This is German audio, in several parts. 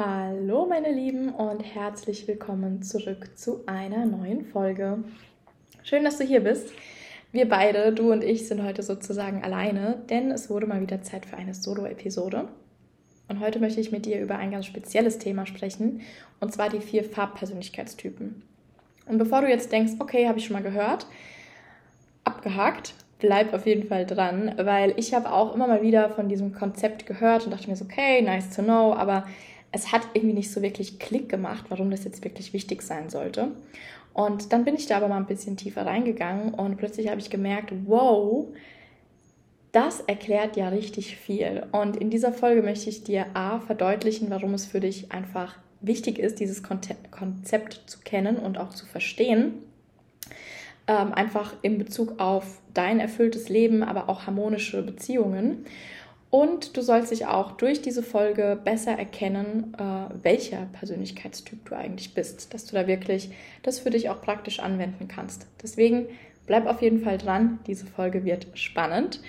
Hallo meine Lieben und herzlich willkommen zurück zu einer neuen Folge. Schön, dass du hier bist. Wir beide, du und ich, sind heute sozusagen alleine, denn es wurde mal wieder Zeit für eine Solo-Episode. Und heute möchte ich mit dir über ein ganz spezielles Thema sprechen, und zwar die vier Farbpersönlichkeitstypen. Und bevor du jetzt denkst, okay, habe ich schon mal gehört, abgehakt, bleib auf jeden Fall dran, weil ich habe auch immer mal wieder von diesem Konzept gehört und dachte mir so, okay, nice to know, aber es hat irgendwie nicht so wirklich Klick gemacht, warum das jetzt wirklich wichtig sein sollte. Und dann bin ich da aber mal ein bisschen tiefer reingegangen und plötzlich habe ich gemerkt, wow, das erklärt ja richtig viel. Und in dieser Folge möchte ich dir A verdeutlichen, warum es für dich einfach wichtig ist, dieses Konzept zu kennen und auch zu verstehen. Ähm, einfach in Bezug auf dein erfülltes Leben, aber auch harmonische Beziehungen. Und du sollst dich auch durch diese Folge besser erkennen, äh, welcher Persönlichkeitstyp du eigentlich bist, dass du da wirklich das für dich auch praktisch anwenden kannst. Deswegen bleib auf jeden Fall dran, diese Folge wird spannend.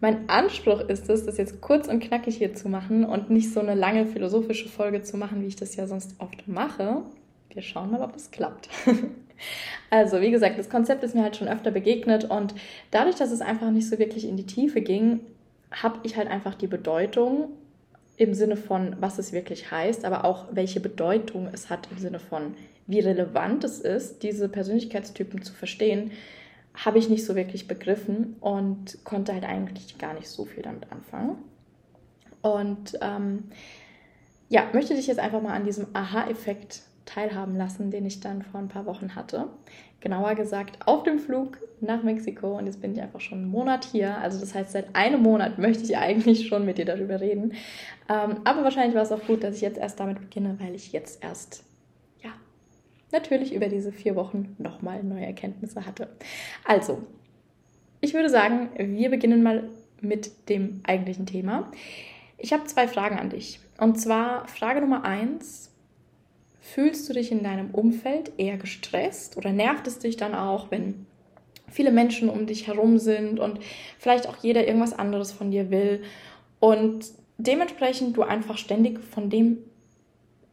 Mein Anspruch ist es, das jetzt kurz und knackig hier zu machen und nicht so eine lange philosophische Folge zu machen, wie ich das ja sonst oft mache. Wir schauen mal, ob es klappt. Also, wie gesagt, das Konzept ist mir halt schon öfter begegnet und dadurch, dass es einfach nicht so wirklich in die Tiefe ging, habe ich halt einfach die Bedeutung im Sinne von, was es wirklich heißt, aber auch welche Bedeutung es hat im Sinne von, wie relevant es ist, diese Persönlichkeitstypen zu verstehen, habe ich nicht so wirklich begriffen und konnte halt eigentlich gar nicht so viel damit anfangen. Und ähm, ja, möchte dich jetzt einfach mal an diesem Aha-Effekt teilhaben lassen, den ich dann vor ein paar Wochen hatte. Genauer gesagt auf dem Flug nach Mexiko und jetzt bin ich einfach schon einen Monat hier. Also das heißt, seit einem Monat möchte ich eigentlich schon mit dir darüber reden. Ähm, aber wahrscheinlich war es auch gut, dass ich jetzt erst damit beginne, weil ich jetzt erst, ja, natürlich über diese vier Wochen nochmal neue Erkenntnisse hatte. Also, ich würde sagen, wir beginnen mal mit dem eigentlichen Thema. Ich habe zwei Fragen an dich. Und zwar Frage Nummer eins Fühlst du dich in deinem Umfeld eher gestresst oder nervt es dich dann auch, wenn viele Menschen um dich herum sind und vielleicht auch jeder irgendwas anderes von dir will und dementsprechend du einfach ständig von dem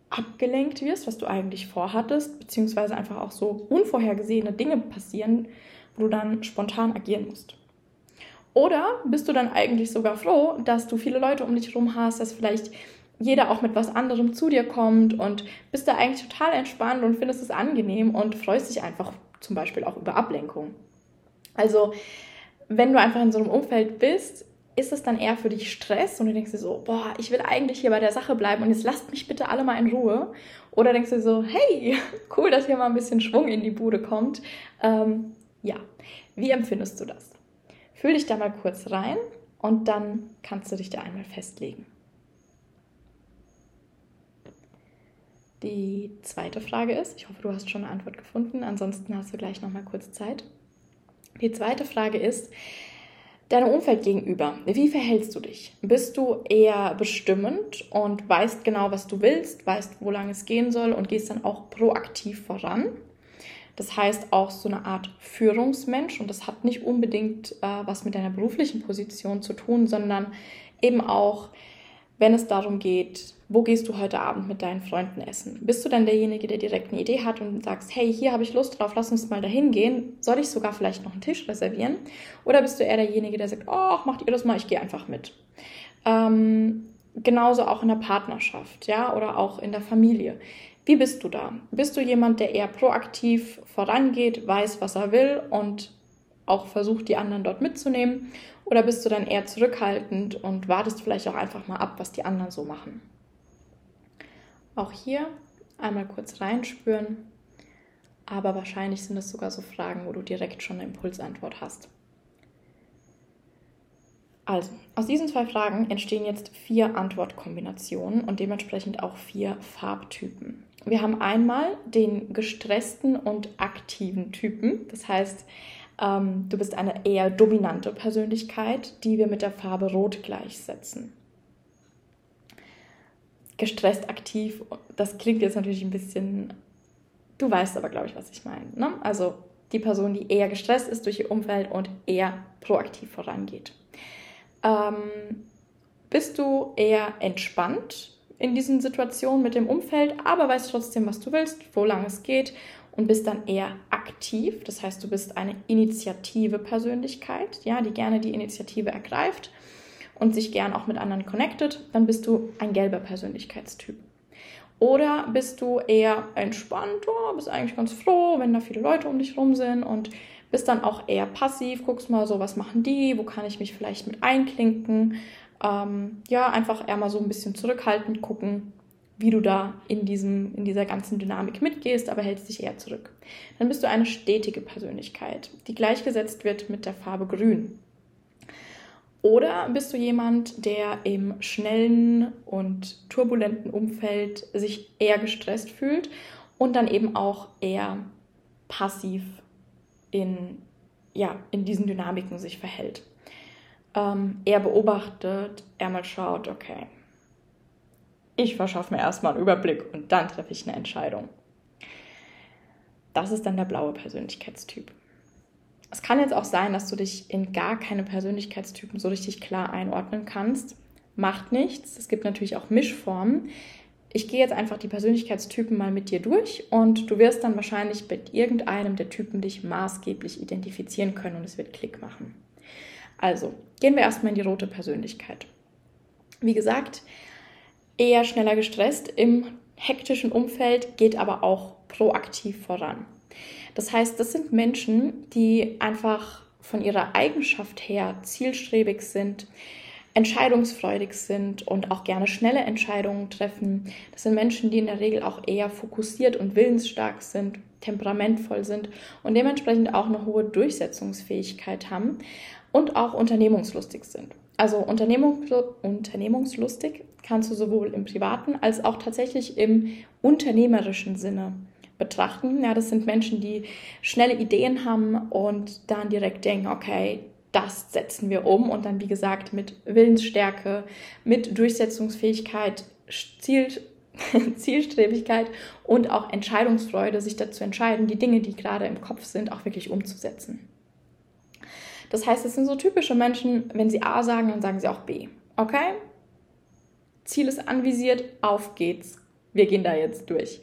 abgelenkt wirst, was du eigentlich vorhattest, beziehungsweise einfach auch so unvorhergesehene Dinge passieren, wo du dann spontan agieren musst. Oder bist du dann eigentlich sogar froh, dass du viele Leute um dich herum hast, dass vielleicht jeder auch mit was anderem zu dir kommt und bist da eigentlich total entspannt und findest es angenehm und freust dich einfach zum Beispiel auch über Ablenkung. Also, wenn du einfach in so einem Umfeld bist, ist es dann eher für dich Stress und du denkst dir so, boah, ich will eigentlich hier bei der Sache bleiben und jetzt lasst mich bitte alle mal in Ruhe. Oder denkst du so, hey, cool, dass hier mal ein bisschen Schwung in die Bude kommt. Ähm, ja, wie empfindest du das? Fühl dich da mal kurz rein und dann kannst du dich da einmal festlegen. Die zweite Frage ist, ich hoffe, du hast schon eine Antwort gefunden, ansonsten hast du gleich noch mal kurz Zeit. Die zweite Frage ist, deinem Umfeld gegenüber, wie verhältst du dich? Bist du eher bestimmend und weißt genau, was du willst, weißt, wo lange es gehen soll und gehst dann auch proaktiv voran? Das heißt auch so eine Art Führungsmensch und das hat nicht unbedingt äh, was mit deiner beruflichen Position zu tun, sondern eben auch, wenn es darum geht, wo gehst du heute Abend mit deinen Freunden essen? Bist du dann derjenige, der direkt eine Idee hat und sagst, hey, hier habe ich Lust drauf, lass uns mal dahin gehen. Soll ich sogar vielleicht noch einen Tisch reservieren? Oder bist du eher derjenige, der sagt, oh, macht ihr das mal, ich gehe einfach mit. Ähm, genauso auch in der Partnerschaft, ja, oder auch in der Familie. Wie Wie bist du da? Bist du jemand, der eher proaktiv vorangeht, weiß, was er will und auch versucht, die anderen dort mitzunehmen? Oder bist du dann eher zurückhaltend und wartest vielleicht auch einfach mal ab, was die anderen so machen? Auch hier einmal kurz reinspüren. Aber wahrscheinlich sind es sogar so Fragen, wo du direkt schon eine Impulsantwort hast. Also, aus diesen zwei Fragen entstehen jetzt vier Antwortkombinationen und dementsprechend auch vier Farbtypen. Wir haben einmal den gestressten und aktiven Typen. Das heißt, ähm, du bist eine eher dominante Persönlichkeit, die wir mit der Farbe Rot gleichsetzen. Gestresst aktiv, das klingt jetzt natürlich ein bisschen, du weißt aber, glaube ich, was ich meine. Ne? Also die Person, die eher gestresst ist durch ihr Umfeld und eher proaktiv vorangeht. Ähm, bist du eher entspannt in diesen Situationen mit dem Umfeld, aber weißt trotzdem, was du willst, wo lang es geht und bist dann eher aktiv. Das heißt, du bist eine initiative Persönlichkeit, ja, die gerne die Initiative ergreift und sich gern auch mit anderen connectet. Dann bist du ein gelber Persönlichkeitstyp. Oder bist du eher entspannt, oh, bist eigentlich ganz froh, wenn da viele Leute um dich rum sind und bist dann auch eher passiv, guckst mal so, was machen die, wo kann ich mich vielleicht mit einklinken. Ähm, ja, einfach eher mal so ein bisschen zurückhaltend gucken, wie du da in, diesem, in dieser ganzen Dynamik mitgehst, aber hältst dich eher zurück. Dann bist du eine stetige Persönlichkeit, die gleichgesetzt wird mit der Farbe Grün. Oder bist du jemand, der im schnellen und turbulenten Umfeld sich eher gestresst fühlt und dann eben auch eher passiv in, ja, in diesen Dynamiken sich verhält? Ähm, er beobachtet, er mal schaut, okay, ich verschaffe mir erstmal einen Überblick und dann treffe ich eine Entscheidung. Das ist dann der blaue Persönlichkeitstyp. Es kann jetzt auch sein, dass du dich in gar keine Persönlichkeitstypen so richtig klar einordnen kannst. Macht nichts. Es gibt natürlich auch Mischformen. Ich gehe jetzt einfach die Persönlichkeitstypen mal mit dir durch und du wirst dann wahrscheinlich mit irgendeinem der Typen dich maßgeblich identifizieren können und es wird Klick machen. Also, gehen wir erstmal in die rote Persönlichkeit. Wie gesagt, eher schneller gestresst im hektischen Umfeld, geht aber auch proaktiv voran. Das heißt, das sind Menschen, die einfach von ihrer Eigenschaft her zielstrebig sind, entscheidungsfreudig sind und auch gerne schnelle Entscheidungen treffen. Das sind Menschen, die in der Regel auch eher fokussiert und willensstark sind, temperamentvoll sind und dementsprechend auch eine hohe Durchsetzungsfähigkeit haben und auch unternehmungslustig sind. Also unternehmungslustig kannst du sowohl im privaten als auch tatsächlich im unternehmerischen Sinne betrachten. Ja, das sind Menschen, die schnelle Ideen haben und dann direkt denken, okay, das setzen wir um und dann, wie gesagt, mit Willensstärke, mit Durchsetzungsfähigkeit, Ziel, Zielstrebigkeit und auch Entscheidungsfreude, sich dazu entscheiden, die Dinge, die gerade im Kopf sind, auch wirklich umzusetzen. Das heißt, es sind so typische Menschen, wenn sie A sagen, dann sagen sie auch B. Okay? Ziel ist anvisiert, auf geht's. Wir gehen da jetzt durch.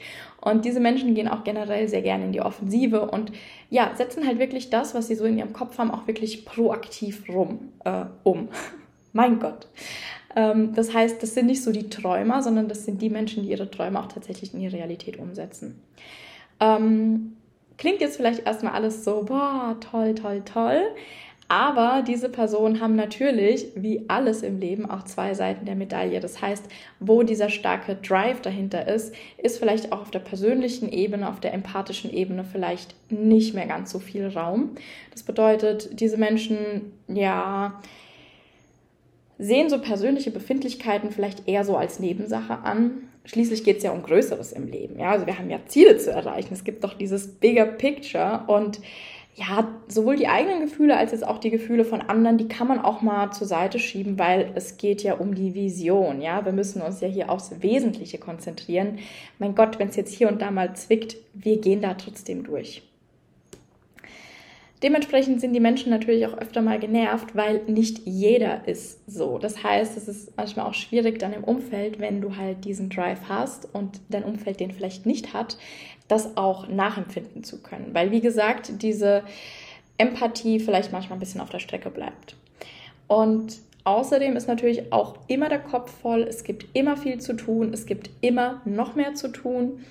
Und diese Menschen gehen auch generell sehr gerne in die Offensive und ja, setzen halt wirklich das, was sie so in ihrem Kopf haben, auch wirklich proaktiv rum, äh, um. mein Gott. Ähm, das heißt, das sind nicht so die Träumer, sondern das sind die Menschen, die ihre Träume auch tatsächlich in die Realität umsetzen. Ähm, klingt jetzt vielleicht erstmal alles so, boah, toll, toll, toll. Aber diese Personen haben natürlich, wie alles im Leben, auch zwei Seiten der Medaille. Das heißt, wo dieser starke Drive dahinter ist, ist vielleicht auch auf der persönlichen Ebene, auf der empathischen Ebene vielleicht nicht mehr ganz so viel Raum. Das bedeutet, diese Menschen, ja, sehen so persönliche Befindlichkeiten vielleicht eher so als Nebensache an. Schließlich geht es ja um Größeres im Leben. Ja, also wir haben ja Ziele zu erreichen. Es gibt doch dieses Bigger Picture und ja, sowohl die eigenen Gefühle als jetzt auch die Gefühle von anderen, die kann man auch mal zur Seite schieben, weil es geht ja um die Vision, ja. Wir müssen uns ja hier aufs Wesentliche konzentrieren. Mein Gott, wenn es jetzt hier und da mal zwickt, wir gehen da trotzdem durch. Dementsprechend sind die Menschen natürlich auch öfter mal genervt, weil nicht jeder ist so. Das heißt, es ist manchmal auch schwierig dann im Umfeld, wenn du halt diesen Drive hast und dein Umfeld den vielleicht nicht hat, das auch nachempfinden zu können. Weil, wie gesagt, diese Empathie vielleicht manchmal ein bisschen auf der Strecke bleibt. Und außerdem ist natürlich auch immer der Kopf voll. Es gibt immer viel zu tun. Es gibt immer noch mehr zu tun.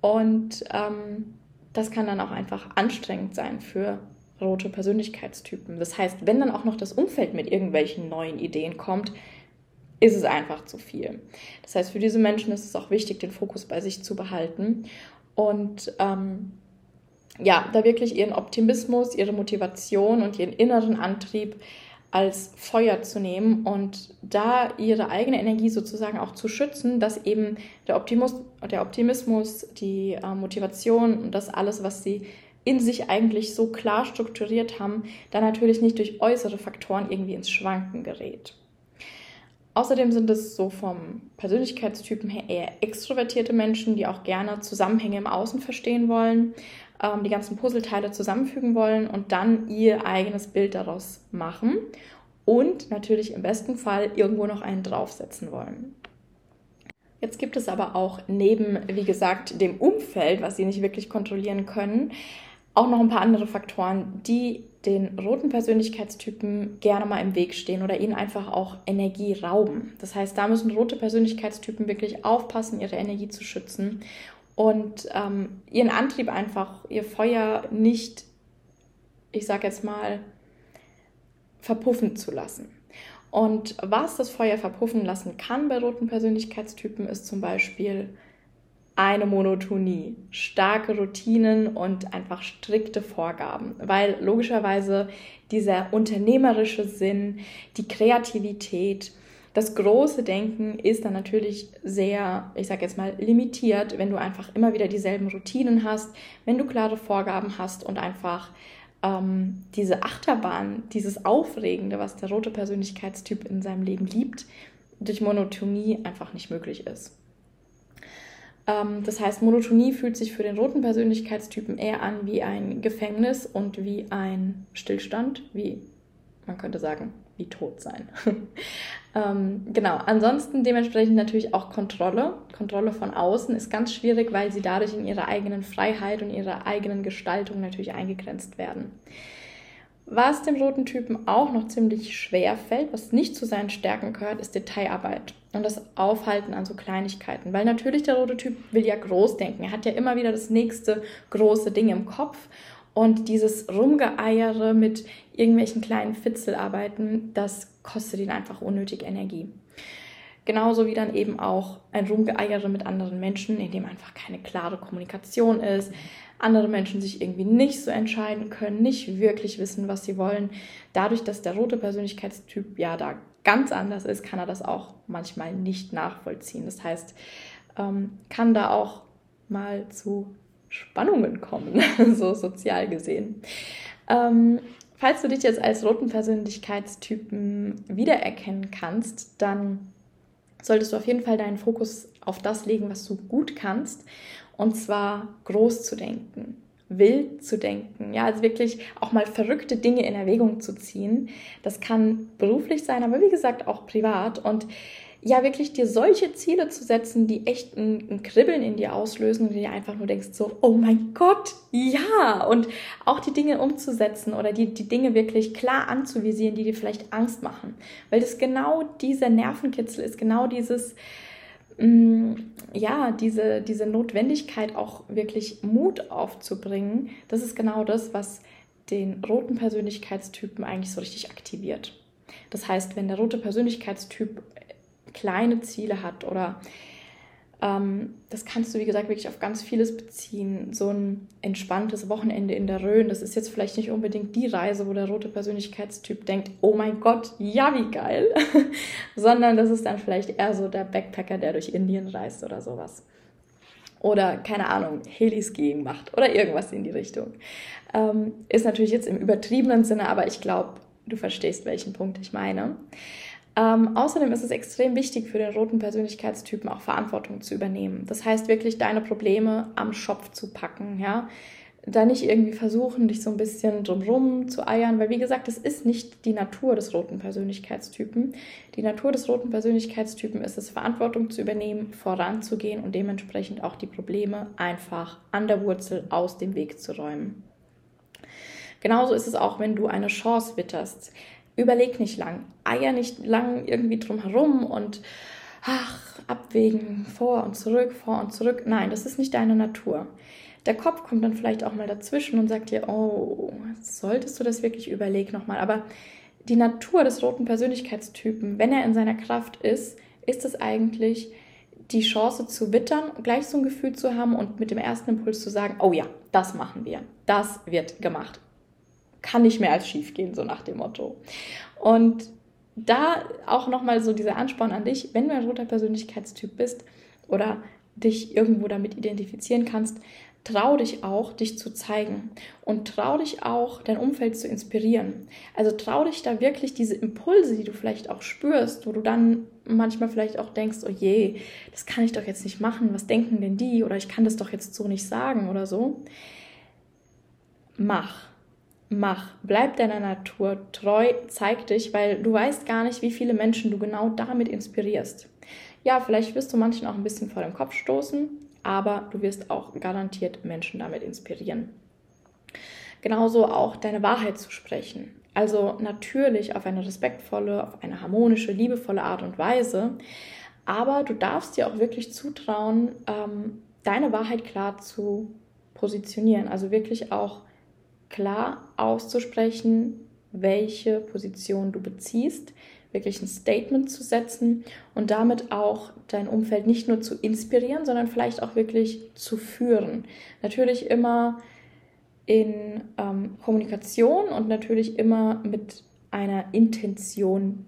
Und ähm, das kann dann auch einfach anstrengend sein für rote Persönlichkeitstypen. Das heißt, wenn dann auch noch das Umfeld mit irgendwelchen neuen Ideen kommt, ist es einfach zu viel. Das heißt, für diese Menschen ist es auch wichtig, den Fokus bei sich zu behalten und ähm, ja, da wirklich ihren Optimismus, ihre Motivation und ihren inneren Antrieb als Feuer zu nehmen und da ihre eigene Energie sozusagen auch zu schützen, dass eben der, Optimus, der Optimismus, die äh, Motivation und das alles, was sie in sich eigentlich so klar strukturiert haben, dann natürlich nicht durch äußere Faktoren irgendwie ins Schwanken gerät. Außerdem sind es so vom Persönlichkeitstypen her eher extrovertierte Menschen, die auch gerne Zusammenhänge im Außen verstehen wollen, ähm, die ganzen Puzzleteile zusammenfügen wollen und dann ihr eigenes Bild daraus machen und natürlich im besten Fall irgendwo noch einen draufsetzen wollen. Jetzt gibt es aber auch neben, wie gesagt, dem Umfeld, was sie nicht wirklich kontrollieren können, auch noch ein paar andere Faktoren, die den roten Persönlichkeitstypen gerne mal im Weg stehen oder ihnen einfach auch Energie rauben. Das heißt, da müssen rote Persönlichkeitstypen wirklich aufpassen, ihre Energie zu schützen und ähm, ihren Antrieb einfach, ihr Feuer nicht, ich sag jetzt mal, verpuffen zu lassen. Und was das Feuer verpuffen lassen kann bei roten Persönlichkeitstypen, ist zum Beispiel eine Monotonie, starke Routinen und einfach strikte Vorgaben, weil logischerweise dieser unternehmerische Sinn, die Kreativität, das große Denken ist dann natürlich sehr, ich sage jetzt mal, limitiert, wenn du einfach immer wieder dieselben Routinen hast, wenn du klare Vorgaben hast und einfach ähm, diese Achterbahn, dieses Aufregende, was der rote Persönlichkeitstyp in seinem Leben liebt, durch Monotonie einfach nicht möglich ist. Ähm, das heißt, Monotonie fühlt sich für den roten Persönlichkeitstypen eher an wie ein Gefängnis und wie ein Stillstand, wie man könnte sagen, wie tot sein. ähm, genau, ansonsten dementsprechend natürlich auch Kontrolle. Kontrolle von außen ist ganz schwierig, weil sie dadurch in ihrer eigenen Freiheit und ihrer eigenen Gestaltung natürlich eingegrenzt werden. Was dem roten Typen auch noch ziemlich schwer fällt, was nicht zu seinen Stärken gehört, ist Detailarbeit und das Aufhalten an so Kleinigkeiten. Weil natürlich der rote Typ will ja groß denken. Er hat ja immer wieder das nächste große Ding im Kopf. Und dieses Rumgeeiere mit irgendwelchen kleinen Fitzelarbeiten, das kostet ihn einfach unnötig Energie. Genauso wie dann eben auch ein Rumgeeiere mit anderen Menschen, in dem einfach keine klare Kommunikation ist, andere Menschen sich irgendwie nicht so entscheiden können, nicht wirklich wissen, was sie wollen. Dadurch, dass der rote Persönlichkeitstyp ja da ganz anders ist, kann er das auch manchmal nicht nachvollziehen. Das heißt, ähm, kann da auch mal zu Spannungen kommen, so sozial gesehen. Ähm, falls du dich jetzt als roten Persönlichkeitstypen wiedererkennen kannst, dann solltest du auf jeden Fall deinen Fokus auf das legen, was du gut kannst und zwar groß zu denken, wild zu denken, ja, also wirklich auch mal verrückte Dinge in Erwägung zu ziehen. Das kann beruflich sein, aber wie gesagt auch privat. Und ja, wirklich dir solche Ziele zu setzen, die echt ein, ein Kribbeln in dir auslösen und dir einfach nur denkst so, oh mein Gott, ja, und auch die Dinge umzusetzen oder die, die Dinge wirklich klar anzuvisieren, die dir vielleicht Angst machen, weil das genau dieser Nervenkitzel ist, genau dieses, ja, diese, diese Notwendigkeit auch wirklich Mut aufzubringen, das ist genau das, was den roten Persönlichkeitstypen eigentlich so richtig aktiviert. Das heißt, wenn der rote Persönlichkeitstyp kleine Ziele hat oder ähm, das kannst du, wie gesagt, wirklich auf ganz vieles beziehen. So ein entspanntes Wochenende in der Rhön, das ist jetzt vielleicht nicht unbedingt die Reise, wo der rote Persönlichkeitstyp denkt, oh mein Gott, ja, wie geil, sondern das ist dann vielleicht eher so der Backpacker, der durch Indien reist oder sowas. Oder, keine Ahnung, Heliskiing macht oder irgendwas in die Richtung. Ähm, ist natürlich jetzt im übertriebenen Sinne, aber ich glaube, du verstehst, welchen Punkt ich meine. Ähm, außerdem ist es extrem wichtig für den roten Persönlichkeitstypen auch Verantwortung zu übernehmen. Das heißt wirklich deine Probleme am Schopf zu packen, ja. Da nicht irgendwie versuchen, dich so ein bisschen drumrum zu eiern, weil wie gesagt, das ist nicht die Natur des roten Persönlichkeitstypen. Die Natur des roten Persönlichkeitstypen ist es, Verantwortung zu übernehmen, voranzugehen und dementsprechend auch die Probleme einfach an der Wurzel aus dem Weg zu räumen. Genauso ist es auch, wenn du eine Chance witterst überleg nicht lang, eier nicht lang irgendwie drum herum und ach, abwägen, vor und zurück, vor und zurück. Nein, das ist nicht deine Natur. Der Kopf kommt dann vielleicht auch mal dazwischen und sagt dir, oh, solltest du das wirklich überlegen nochmal. Aber die Natur des roten Persönlichkeitstypen, wenn er in seiner Kraft ist, ist es eigentlich die Chance zu wittern, gleich so ein Gefühl zu haben und mit dem ersten Impuls zu sagen, oh ja, das machen wir, das wird gemacht. Kann nicht mehr als schief gehen, so nach dem Motto. Und da auch nochmal so dieser Ansporn an dich, wenn du ein roter Persönlichkeitstyp bist oder dich irgendwo damit identifizieren kannst, trau dich auch, dich zu zeigen und trau dich auch, dein Umfeld zu inspirieren. Also trau dich da wirklich diese Impulse, die du vielleicht auch spürst, wo du dann manchmal vielleicht auch denkst, oh je, das kann ich doch jetzt nicht machen, was denken denn die oder ich kann das doch jetzt so nicht sagen oder so. Mach. Mach, bleib deiner Natur treu, zeig dich, weil du weißt gar nicht, wie viele Menschen du genau damit inspirierst. Ja, vielleicht wirst du manchen auch ein bisschen vor den Kopf stoßen, aber du wirst auch garantiert Menschen damit inspirieren. Genauso auch deine Wahrheit zu sprechen. Also natürlich auf eine respektvolle, auf eine harmonische, liebevolle Art und Weise. Aber du darfst dir auch wirklich zutrauen, ähm, deine Wahrheit klar zu positionieren. Also wirklich auch klar auszusprechen, welche Position du beziehst, wirklich ein Statement zu setzen und damit auch dein Umfeld nicht nur zu inspirieren, sondern vielleicht auch wirklich zu führen. Natürlich immer in ähm, Kommunikation und natürlich immer mit einer Intention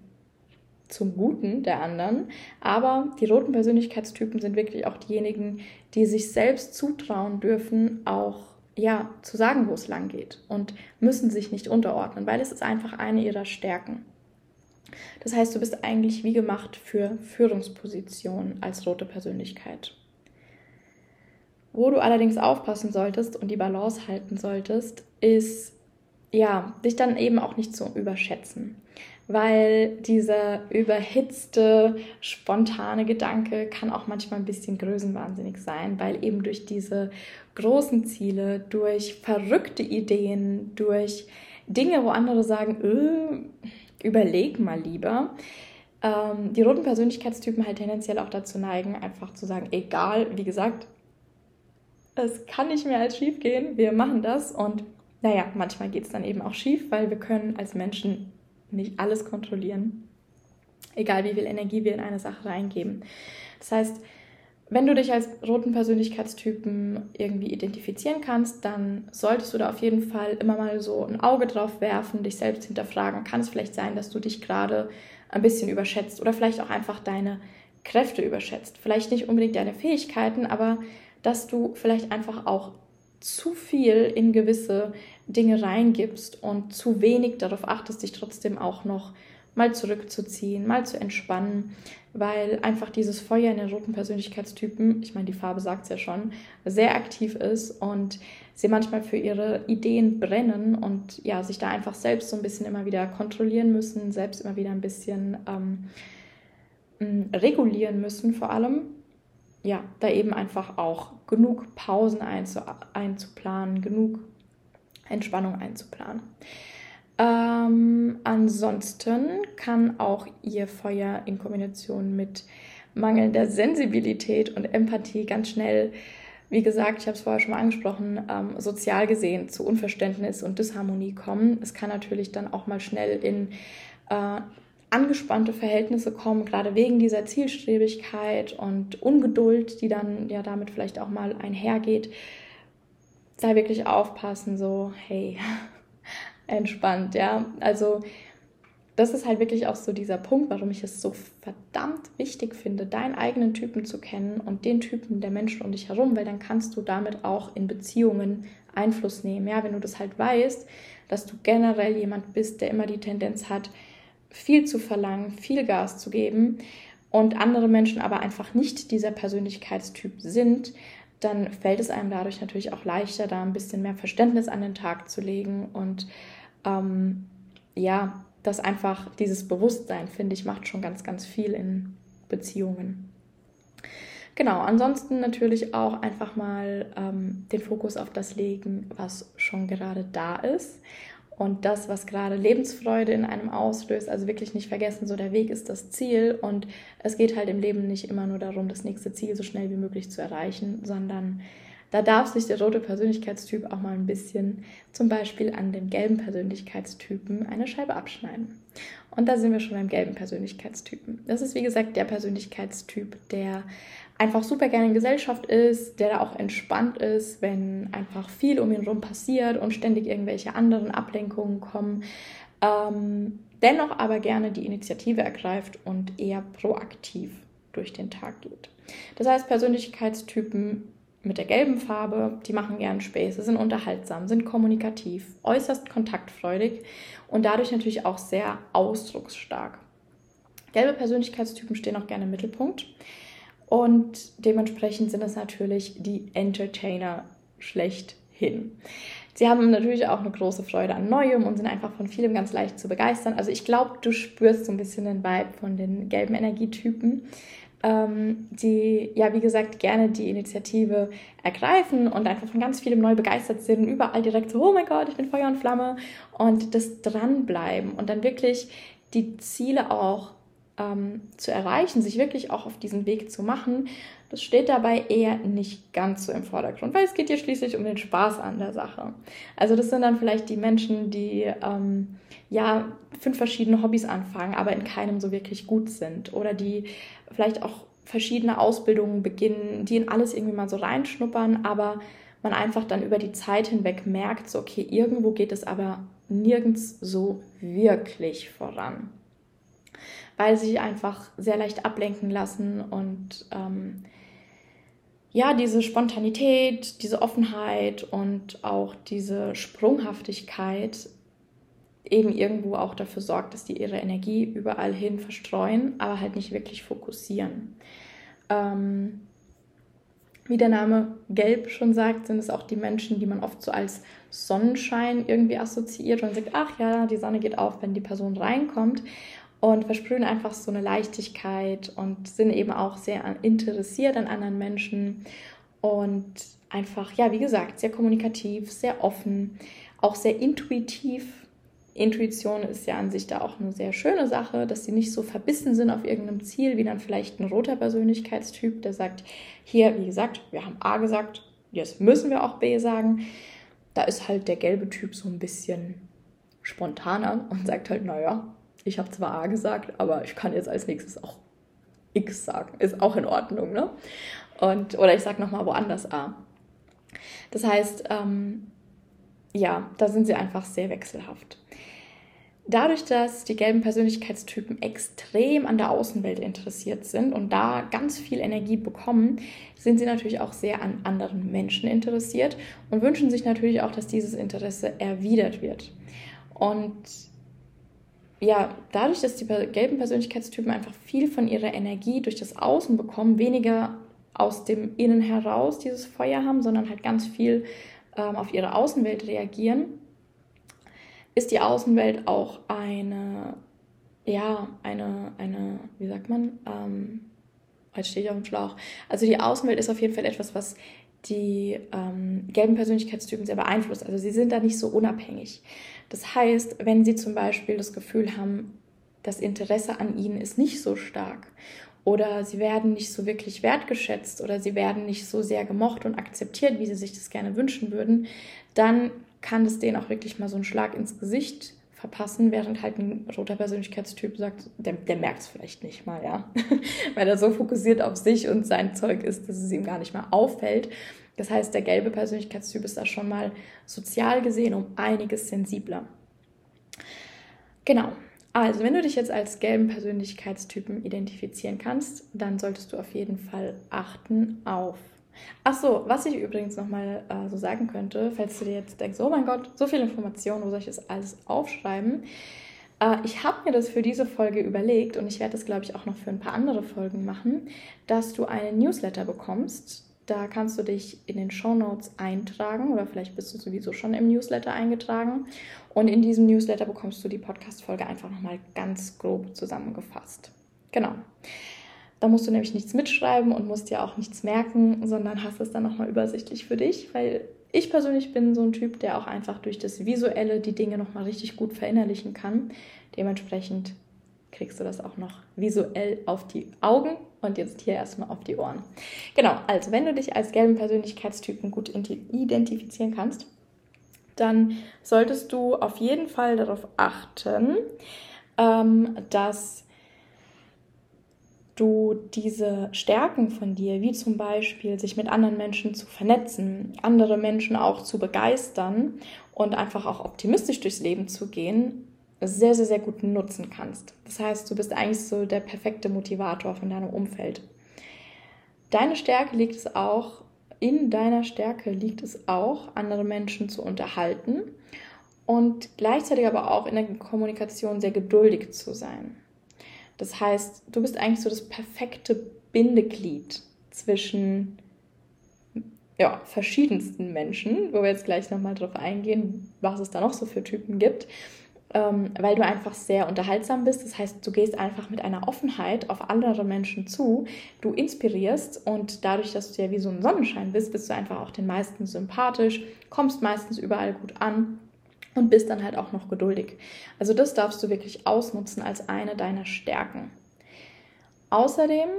zum Guten der anderen. Aber die roten Persönlichkeitstypen sind wirklich auch diejenigen, die sich selbst zutrauen dürfen, auch ja, zu sagen, wo es lang geht und müssen sich nicht unterordnen, weil es ist einfach eine ihrer Stärken. Das heißt, du bist eigentlich wie gemacht für Führungspositionen als rote Persönlichkeit. Wo du allerdings aufpassen solltest und die Balance halten solltest, ist ja, dich dann eben auch nicht zu überschätzen. Weil dieser überhitzte, spontane Gedanke kann auch manchmal ein bisschen größenwahnsinnig sein, weil eben durch diese großen Ziele, durch verrückte Ideen, durch Dinge, wo andere sagen, äh, überleg mal lieber. Ähm, die roten Persönlichkeitstypen halt tendenziell auch dazu neigen, einfach zu sagen, egal, wie gesagt, es kann nicht mehr als schief gehen, wir machen das und naja, manchmal geht es dann eben auch schief, weil wir können als Menschen nicht alles kontrollieren, egal wie viel Energie wir in eine Sache reingeben. Das heißt, wenn du dich als roten Persönlichkeitstypen irgendwie identifizieren kannst, dann solltest du da auf jeden Fall immer mal so ein Auge drauf werfen, dich selbst hinterfragen. Kann es vielleicht sein, dass du dich gerade ein bisschen überschätzt oder vielleicht auch einfach deine Kräfte überschätzt. Vielleicht nicht unbedingt deine Fähigkeiten, aber dass du vielleicht einfach auch zu viel in gewisse Dinge reingibst und zu wenig darauf achtest, dich trotzdem auch noch mal zurückzuziehen, mal zu entspannen, weil einfach dieses Feuer in den roten Persönlichkeitstypen, ich meine, die Farbe sagt es ja schon, sehr aktiv ist und sie manchmal für ihre Ideen brennen und ja, sich da einfach selbst so ein bisschen immer wieder kontrollieren müssen, selbst immer wieder ein bisschen ähm, regulieren müssen, vor allem. Ja, da eben einfach auch genug Pausen einzu einzuplanen, genug Entspannung einzuplanen. Ähm, ansonsten kann auch ihr Feuer in Kombination mit mangelnder Sensibilität und Empathie ganz schnell, wie gesagt, ich habe es vorher schon mal angesprochen, ähm, sozial gesehen zu Unverständnis und Disharmonie kommen. Es kann natürlich dann auch mal schnell in äh, angespannte Verhältnisse kommen, gerade wegen dieser Zielstrebigkeit und Ungeduld, die dann ja damit vielleicht auch mal einhergeht. Da wirklich aufpassen, so, hey, entspannt, ja. Also das ist halt wirklich auch so dieser Punkt, warum ich es so verdammt wichtig finde, deinen eigenen Typen zu kennen und den Typen der Menschen um dich herum, weil dann kannst du damit auch in Beziehungen Einfluss nehmen. Ja, wenn du das halt weißt, dass du generell jemand bist, der immer die Tendenz hat, viel zu verlangen, viel Gas zu geben und andere Menschen aber einfach nicht dieser Persönlichkeitstyp sind, dann fällt es einem dadurch natürlich auch leichter, da ein bisschen mehr Verständnis an den Tag zu legen und ähm, ja, das einfach, dieses Bewusstsein, finde ich, macht schon ganz, ganz viel in Beziehungen. Genau, ansonsten natürlich auch einfach mal ähm, den Fokus auf das legen, was schon gerade da ist und das, was gerade Lebensfreude in einem auslöst. Also wirklich nicht vergessen, so der Weg ist das Ziel und es geht halt im Leben nicht immer nur darum, das nächste Ziel so schnell wie möglich zu erreichen, sondern da darf sich der rote Persönlichkeitstyp auch mal ein bisschen zum Beispiel an dem gelben Persönlichkeitstypen eine Scheibe abschneiden. Und da sind wir schon beim gelben Persönlichkeitstypen. Das ist wie gesagt der Persönlichkeitstyp, der einfach super gerne in Gesellschaft ist, der da auch entspannt ist, wenn einfach viel um ihn herum passiert und ständig irgendwelche anderen Ablenkungen kommen. Ähm, dennoch aber gerne die Initiative ergreift und eher proaktiv durch den Tag geht. Das heißt, Persönlichkeitstypen mit der gelben Farbe, die machen gern Späße, sind unterhaltsam, sind kommunikativ, äußerst kontaktfreudig und dadurch natürlich auch sehr ausdrucksstark. Gelbe Persönlichkeitstypen stehen auch gerne im Mittelpunkt. Und dementsprechend sind es natürlich die Entertainer schlechthin. Sie haben natürlich auch eine große Freude an Neuem und sind einfach von vielem ganz leicht zu begeistern. Also ich glaube, du spürst so ein bisschen den Vibe von den gelben Energietypen, ähm, die ja, wie gesagt, gerne die Initiative ergreifen und einfach von ganz vielem neu begeistert sind überall direkt so, oh mein Gott, ich bin Feuer und Flamme und das dranbleiben und dann wirklich die Ziele auch ähm, zu erreichen, sich wirklich auch auf diesen Weg zu machen, das steht dabei eher nicht ganz so im Vordergrund, weil es geht ja schließlich um den Spaß an der Sache. Also das sind dann vielleicht die Menschen, die ähm, ja fünf verschiedene Hobbys anfangen, aber in keinem so wirklich gut sind. Oder die vielleicht auch verschiedene Ausbildungen beginnen, die in alles irgendwie mal so reinschnuppern, aber man einfach dann über die Zeit hinweg merkt, so okay, irgendwo geht es aber nirgends so wirklich voran. Weil sie sich einfach sehr leicht ablenken lassen und ähm, ja, diese Spontanität, diese Offenheit und auch diese Sprunghaftigkeit eben irgendwo auch dafür sorgt, dass die ihre Energie überall hin verstreuen, aber halt nicht wirklich fokussieren. Ähm, wie der Name Gelb schon sagt, sind es auch die Menschen, die man oft so als Sonnenschein irgendwie assoziiert und sagt, ach ja, die Sonne geht auf, wenn die Person reinkommt und versprühen einfach so eine Leichtigkeit und sind eben auch sehr interessiert an anderen Menschen und einfach, ja, wie gesagt, sehr kommunikativ, sehr offen, auch sehr intuitiv. Intuition ist ja an sich da auch eine sehr schöne Sache, dass sie nicht so verbissen sind auf irgendeinem Ziel, wie dann vielleicht ein roter Persönlichkeitstyp, der sagt, hier, wie gesagt, wir haben A gesagt, jetzt müssen wir auch B sagen. Da ist halt der gelbe Typ so ein bisschen spontaner und sagt halt, naja, ich habe zwar A gesagt, aber ich kann jetzt als nächstes auch X sagen. Ist auch in Ordnung, ne? Und, oder ich sage nochmal woanders A. Das heißt, ähm, ja, da sind sie einfach sehr wechselhaft. Dadurch, dass die gelben Persönlichkeitstypen extrem an der Außenwelt interessiert sind und da ganz viel Energie bekommen, sind sie natürlich auch sehr an anderen Menschen interessiert und wünschen sich natürlich auch, dass dieses Interesse erwidert wird. Und ja, dadurch, dass die gelben Persönlichkeitstypen einfach viel von ihrer Energie durch das Außen bekommen, weniger aus dem Innen heraus dieses Feuer haben, sondern halt ganz viel ähm, auf ihre Außenwelt reagieren, ist die Außenwelt auch eine, ja, eine, eine, wie sagt man, ähm, jetzt stehe ich auf dem Schlauch. Also die Außenwelt ist auf jeden Fall etwas, was die ähm, gelben Persönlichkeitstypen sehr beeinflusst. Also sie sind da nicht so unabhängig. Das heißt, wenn Sie zum Beispiel das Gefühl haben, das Interesse an Ihnen ist nicht so stark oder Sie werden nicht so wirklich wertgeschätzt oder Sie werden nicht so sehr gemocht und akzeptiert, wie Sie sich das gerne wünschen würden, dann kann es denen auch wirklich mal so einen Schlag ins Gesicht verpassen, während halt ein roter Persönlichkeitstyp sagt, der, der merkt es vielleicht nicht mal, ja. Weil er so fokussiert auf sich und sein Zeug ist, dass es ihm gar nicht mehr auffällt. Das heißt, der gelbe Persönlichkeitstyp ist da schon mal sozial gesehen um einiges sensibler. Genau. Also, wenn du dich jetzt als gelben Persönlichkeitstypen identifizieren kannst, dann solltest du auf jeden Fall achten auf. Ach so, was ich übrigens nochmal äh, so sagen könnte, falls du dir jetzt denkst, oh mein Gott, so viele Informationen, wo soll ich das alles aufschreiben? Äh, ich habe mir das für diese Folge überlegt und ich werde das, glaube ich, auch noch für ein paar andere Folgen machen, dass du einen Newsletter bekommst da kannst du dich in den Show Notes eintragen oder vielleicht bist du sowieso schon im Newsletter eingetragen. Und in diesem Newsletter bekommst du die Podcast-Folge einfach nochmal ganz grob zusammengefasst. Genau. Da musst du nämlich nichts mitschreiben und musst dir auch nichts merken, sondern hast es dann nochmal übersichtlich für dich, weil Ich persönlich bin so ein Typ, der auch einfach durch das Visuelle die Dinge nochmal richtig gut verinnerlichen kann. Dementsprechend kriegst du das auch noch visuell auf die Augen und jetzt hier erstmal auf die Ohren. Genau, also wenn du dich als gelben Persönlichkeitstypen gut identifizieren kannst, dann solltest du auf jeden Fall darauf achten, ähm, dass du diese Stärken von dir, wie zum Beispiel sich mit anderen Menschen zu vernetzen, andere Menschen auch zu begeistern und einfach auch optimistisch durchs Leben zu gehen, sehr, sehr, sehr gut nutzen kannst. Das heißt, du bist eigentlich so der perfekte Motivator von deinem Umfeld. Deine Stärke liegt es auch, in deiner Stärke liegt es auch, andere Menschen zu unterhalten und gleichzeitig aber auch in der Kommunikation sehr geduldig zu sein. Das heißt, du bist eigentlich so das perfekte Bindeglied zwischen ja, verschiedensten Menschen, wo wir jetzt gleich nochmal drauf eingehen, was es da noch so für Typen gibt ähm, weil du einfach sehr unterhaltsam bist. Das heißt, du gehst einfach mit einer Offenheit auf andere Menschen zu, du inspirierst und dadurch, dass du ja wie so ein Sonnenschein bist, bist du einfach auch den meisten sympathisch, kommst meistens überall gut an und bist dann halt auch noch geduldig. Also das darfst du wirklich ausnutzen als eine deiner Stärken. Außerdem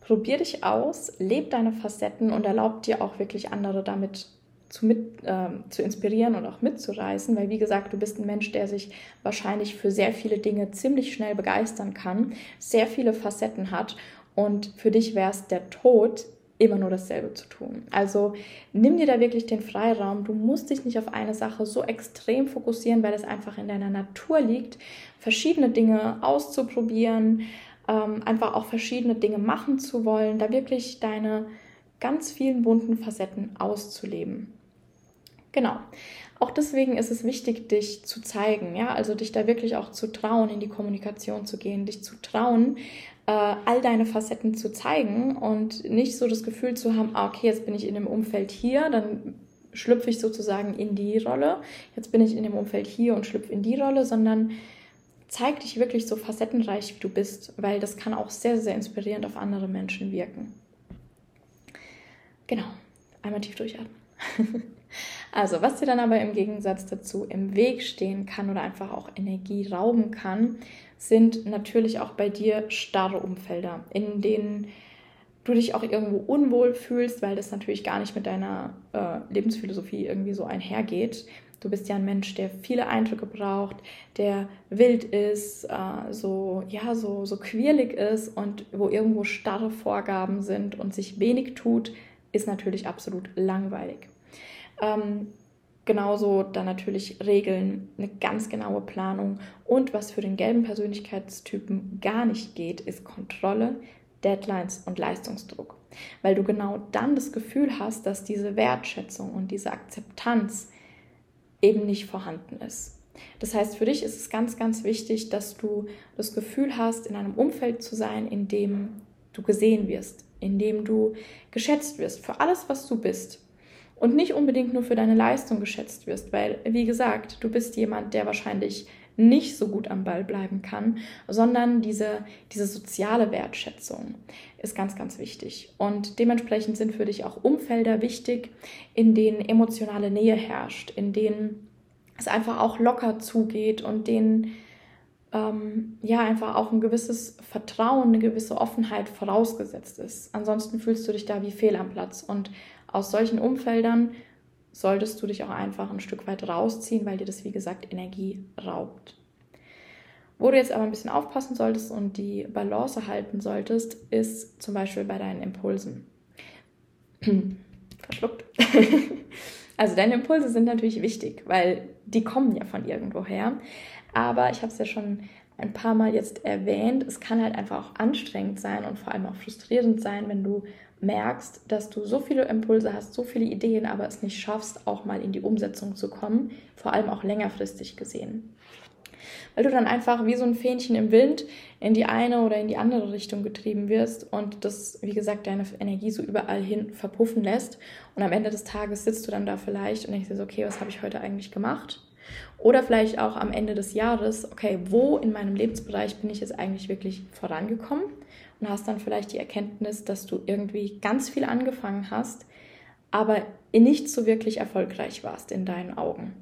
probier dich aus, leb deine Facetten und erlaub dir auch wirklich andere damit zu, mit, äh, zu inspirieren und auch mitzureißen, weil wie gesagt, du bist ein Mensch, der sich wahrscheinlich für sehr viele Dinge ziemlich schnell begeistern kann, sehr viele Facetten hat und für dich wäre es der Tod, immer nur dasselbe zu tun. Also nimm dir da wirklich den Freiraum. Du musst dich nicht auf eine Sache so extrem fokussieren, weil es einfach in deiner Natur liegt, verschiedene Dinge auszuprobieren, ähm, einfach auch verschiedene Dinge machen zu wollen, da wirklich deine ganz vielen bunten Facetten auszuleben. Genau. Auch deswegen ist es wichtig, dich zu zeigen, ja, also dich da wirklich auch zu trauen, in die Kommunikation zu gehen, dich zu trauen, äh, all deine Facetten zu zeigen und nicht so das Gefühl zu haben, ah, okay, jetzt bin ich in dem Umfeld hier, dann schlüpfe ich sozusagen in die Rolle, jetzt bin ich in dem Umfeld hier und schlüpfe in die Rolle, sondern zeig dich wirklich so facettenreich, wie du bist, weil das kann auch sehr, sehr inspirierend auf andere Menschen wirken. Genau, einmal tief durchatmen. Also, was dir dann aber im Gegensatz dazu im Weg stehen kann oder einfach auch Energie rauben kann, sind natürlich auch bei dir starre Umfelder, in denen du dich auch irgendwo unwohl fühlst, weil das natürlich gar nicht mit deiner äh, Lebensphilosophie irgendwie so einhergeht. Du bist ja ein Mensch, der viele Eindrücke braucht, der wild ist, äh, so ja so so quirlig ist und wo irgendwo starre Vorgaben sind und sich wenig tut, ist natürlich absolut langweilig. Ähm, genauso dann natürlich Regeln, eine ganz genaue Planung. Und was für den gelben Persönlichkeitstypen gar nicht geht, ist Kontrolle, Deadlines und Leistungsdruck. Weil du genau dann das Gefühl hast, dass diese Wertschätzung und diese Akzeptanz eben nicht vorhanden ist. Das heißt, für dich ist es ganz, ganz wichtig, dass du das Gefühl hast, in einem Umfeld zu sein, in dem du gesehen wirst, in dem du geschätzt wirst für alles, was du bist und nicht unbedingt nur für deine Leistung geschätzt wirst, weil, wie gesagt, du bist jemand, der wahrscheinlich nicht so gut am Ball bleiben kann, sondern diese, diese soziale Wertschätzung ist ganz, ganz wichtig. Und dementsprechend sind für dich auch Umfelder wichtig, in denen emotionale Nähe herrscht, in denen es einfach auch locker zugeht und denen ähm, ja einfach auch ein gewisses Vertrauen, eine gewisse Offenheit vorausgesetzt ist. Ansonsten fühlst du dich da wie fehl am Platz und aus solchen Umfeldern solltest du dich auch einfach ein Stück weit rausziehen, weil dir das, wie gesagt, Energie raubt. Wo du jetzt aber ein bisschen aufpassen solltest und die Balance halten solltest, ist zum Beispiel bei deinen Impulsen. Verschluckt. also deine Impulse sind natürlich wichtig, weil die kommen ja von irgendwoher. Aber ich habe es ja schon ein paar Mal jetzt erwähnt, es kann halt einfach auch anstrengend sein und vor allem auch frustrierend sein, wenn du merkst, dass du so viele Impulse hast, so viele Ideen, aber es nicht schaffst, auch mal in die Umsetzung zu kommen, vor allem auch längerfristig gesehen. Weil du dann einfach wie so ein Fähnchen im Wind in die eine oder in die andere Richtung getrieben wirst und das, wie gesagt, deine Energie so überall hin verpuffen lässt. Und am Ende des Tages sitzt du dann da vielleicht und denkst dir so, okay, was habe ich heute eigentlich gemacht? Oder vielleicht auch am Ende des Jahres, okay, wo in meinem Lebensbereich bin ich jetzt eigentlich wirklich vorangekommen? und hast dann vielleicht die Erkenntnis, dass du irgendwie ganz viel angefangen hast, aber nicht so wirklich erfolgreich warst in deinen Augen.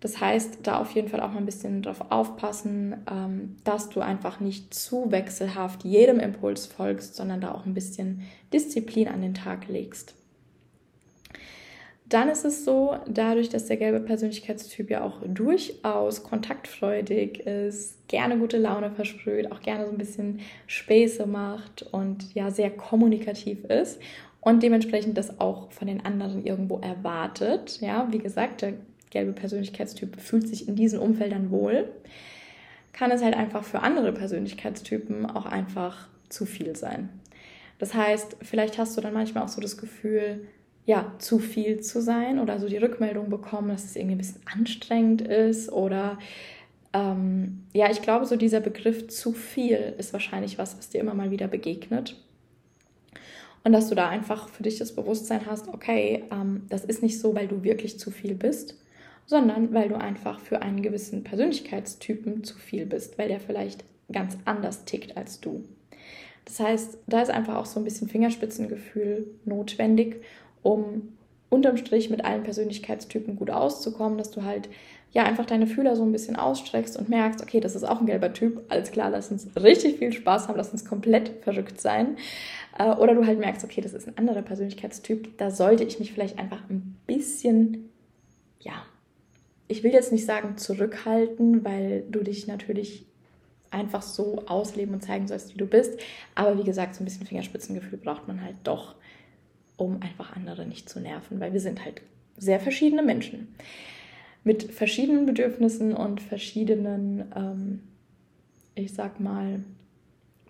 Das heißt, da auf jeden Fall auch mal ein bisschen drauf aufpassen, ähm, dass du einfach nicht zu wechselhaft jedem Impuls folgst, sondern da auch ein bisschen Disziplin an den Tag legst. Dann ist es so, dadurch, dass der gelbe Persönlichkeitstyp ja auch durchaus kontaktfreudig ist, gerne gute Laune versprüht, auch gerne so ein bisschen Späße macht und ja sehr kommunikativ ist und dementsprechend das auch von den anderen irgendwo erwartet. Ja, wie gesagt, der gelbe Persönlichkeitstyp fühlt sich in diesen Umfeldern wohl, kann es halt einfach für andere Persönlichkeitstypen auch einfach zu viel sein. Das heißt, vielleicht hast du dann manchmal auch so das Gefühl, ja, zu viel zu sein oder so die Rückmeldung bekommen, dass es irgendwie ein bisschen anstrengend ist oder ähm, ja, ich glaube, so dieser Begriff zu viel ist wahrscheinlich was, was dir immer mal wieder begegnet. Und dass du da einfach für dich das Bewusstsein hast, okay, ähm, das ist nicht so, weil du wirklich zu viel bist, sondern weil du einfach für einen gewissen Persönlichkeitstypen zu viel bist, weil der vielleicht ganz anders tickt als du. Das heißt, da ist einfach auch so ein bisschen Fingerspitzengefühl notwendig um unterm Strich mit allen Persönlichkeitstypen gut auszukommen, dass du halt ja einfach deine Fühler so ein bisschen ausstreckst und merkst, okay, das ist auch ein gelber Typ, alles klar, lass uns richtig viel Spaß haben, lass uns komplett verrückt sein. Äh, oder du halt merkst, okay, das ist ein anderer Persönlichkeitstyp, da sollte ich mich vielleicht einfach ein bisschen, ja, ich will jetzt nicht sagen zurückhalten, weil du dich natürlich einfach so ausleben und zeigen sollst, wie du bist. Aber wie gesagt, so ein bisschen Fingerspitzengefühl braucht man halt doch um einfach andere nicht zu nerven, weil wir sind halt sehr verschiedene Menschen mit verschiedenen Bedürfnissen und verschiedenen, ähm, ich sag mal,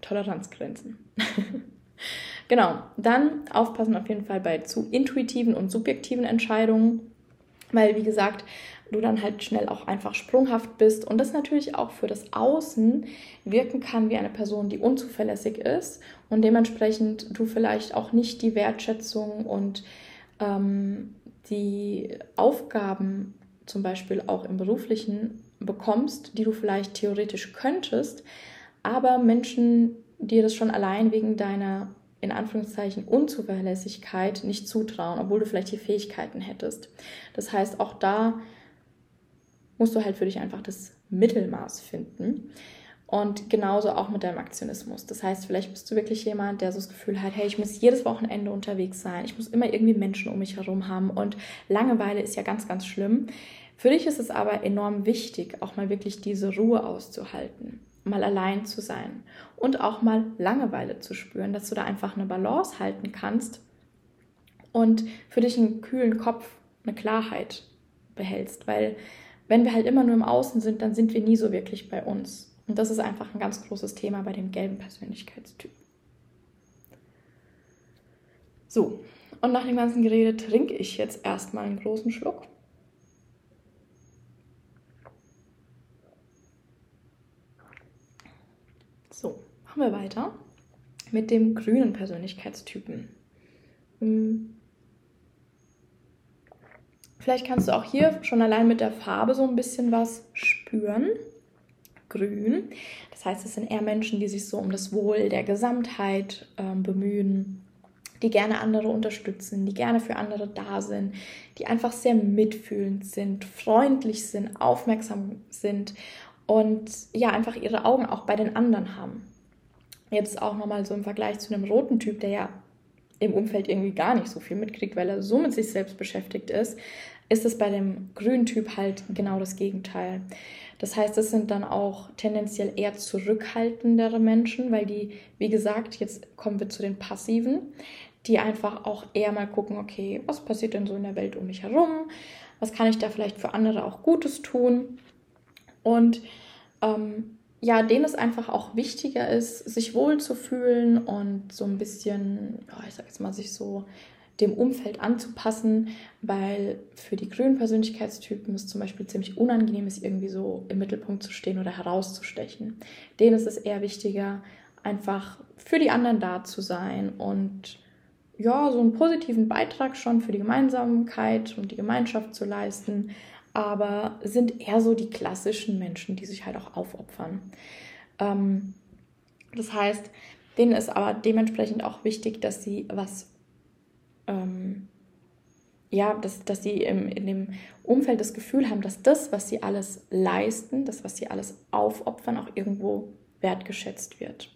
Toleranzgrenzen. genau, dann aufpassen auf jeden Fall bei zu intuitiven und subjektiven Entscheidungen, weil wie gesagt, du dann halt schnell auch einfach sprunghaft bist und das natürlich auch für das Außen wirken kann wie eine Person, die unzuverlässig ist und dementsprechend du vielleicht auch nicht die Wertschätzung und ähm, die Aufgaben zum Beispiel auch im beruflichen bekommst, die du vielleicht theoretisch könntest, aber Menschen dir das schon allein wegen deiner in Anführungszeichen Unzuverlässigkeit nicht zutrauen, obwohl du vielleicht die Fähigkeiten hättest. Das heißt, auch da musst du halt für dich einfach das Mittelmaß finden. Und genauso auch mit deinem Aktionismus. Das heißt, vielleicht bist du wirklich jemand, der so das Gefühl hat, hey, ich muss jedes Wochenende unterwegs sein, ich muss immer irgendwie Menschen um mich herum haben und Langeweile ist ja ganz, ganz schlimm. Für dich ist es aber enorm wichtig, auch mal wirklich diese Ruhe auszuhalten, mal allein zu sein und auch mal Langeweile zu spüren, dass du da einfach eine Balance halten kannst und für dich einen kühlen Kopf, eine Klarheit behältst, weil wenn wir halt immer nur im Außen sind, dann sind wir nie so wirklich bei uns. Und das ist einfach ein ganz großes Thema bei dem gelben Persönlichkeitstyp. So, und nach dem ganzen Gerede trinke ich jetzt erstmal einen großen Schluck. So, machen wir weiter mit dem grünen Persönlichkeitstypen. Hm. Vielleicht kannst du auch hier schon allein mit der Farbe so ein bisschen was spüren. Grün. Das heißt, es sind eher Menschen, die sich so um das Wohl der Gesamtheit äh, bemühen, die gerne andere unterstützen, die gerne für andere da sind, die einfach sehr mitfühlend sind, freundlich sind, aufmerksam sind und ja, einfach ihre Augen auch bei den anderen haben. Jetzt auch nochmal so im Vergleich zu einem roten Typ, der ja im Umfeld irgendwie gar nicht so viel mitkriegt, weil er so mit sich selbst beschäftigt ist, ist es bei dem grünen Typ halt genau das Gegenteil. Das heißt, es sind dann auch tendenziell eher zurückhaltendere Menschen, weil die, wie gesagt, jetzt kommen wir zu den Passiven, die einfach auch eher mal gucken, okay, was passiert denn so in der Welt um mich herum? Was kann ich da vielleicht für andere auch Gutes tun? Und ähm, ja, denen es einfach auch wichtiger ist, sich wohlzufühlen und so ein bisschen, ja, ich sag jetzt mal, sich so dem Umfeld anzupassen, weil für die grünen Persönlichkeitstypen es zum Beispiel ziemlich unangenehm ist, irgendwie so im Mittelpunkt zu stehen oder herauszustechen. Denen ist es eher wichtiger, einfach für die anderen da zu sein und ja, so einen positiven Beitrag schon für die Gemeinsamkeit und die Gemeinschaft zu leisten, aber sind eher so die klassischen Menschen, die sich halt auch aufopfern. Ähm, das heißt, denen ist aber dementsprechend auch wichtig, dass sie was ähm, ja, dass, dass sie im, in dem Umfeld das Gefühl haben, dass das, was sie alles leisten, das, was sie alles aufopfern, auch irgendwo wertgeschätzt wird.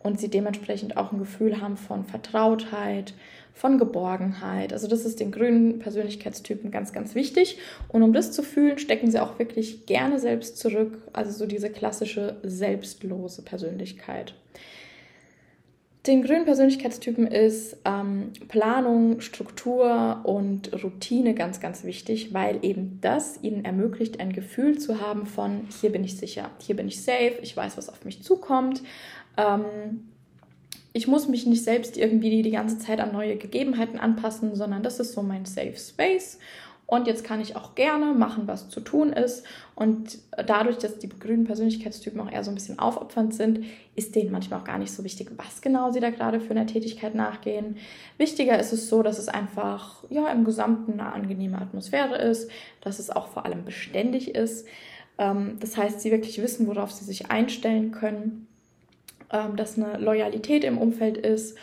Und sie dementsprechend auch ein Gefühl haben von Vertrautheit, von Geborgenheit. Also das ist den grünen Persönlichkeitstypen ganz, ganz wichtig. Und um das zu fühlen, stecken sie auch wirklich gerne selbst zurück. Also so diese klassische selbstlose Persönlichkeit. Den grünen Persönlichkeitstypen ist ähm, Planung, Struktur und Routine ganz, ganz wichtig, weil eben das ihnen ermöglicht, ein Gefühl zu haben von, hier bin ich sicher, hier bin ich safe, ich weiß, was auf mich zukommt. Ähm, ich muss mich nicht selbst irgendwie die ganze Zeit an neue Gegebenheiten anpassen, sondern das ist so mein Safe Space. Und jetzt kann ich auch gerne machen, was zu tun ist. Und dadurch, dass die grünen Persönlichkeitstypen auch eher so ein bisschen aufopfernd sind, ist denen manchmal auch gar nicht so wichtig, was genau sie da gerade für eine Tätigkeit nachgehen. Wichtiger ist es so, dass es einfach ja, im Gesamten eine angenehme Atmosphäre ist, dass es auch vor allem beständig ist. Ähm, das heißt, sie wirklich wissen, worauf sie sich einstellen können, ähm, dass eine Loyalität im Umfeld ist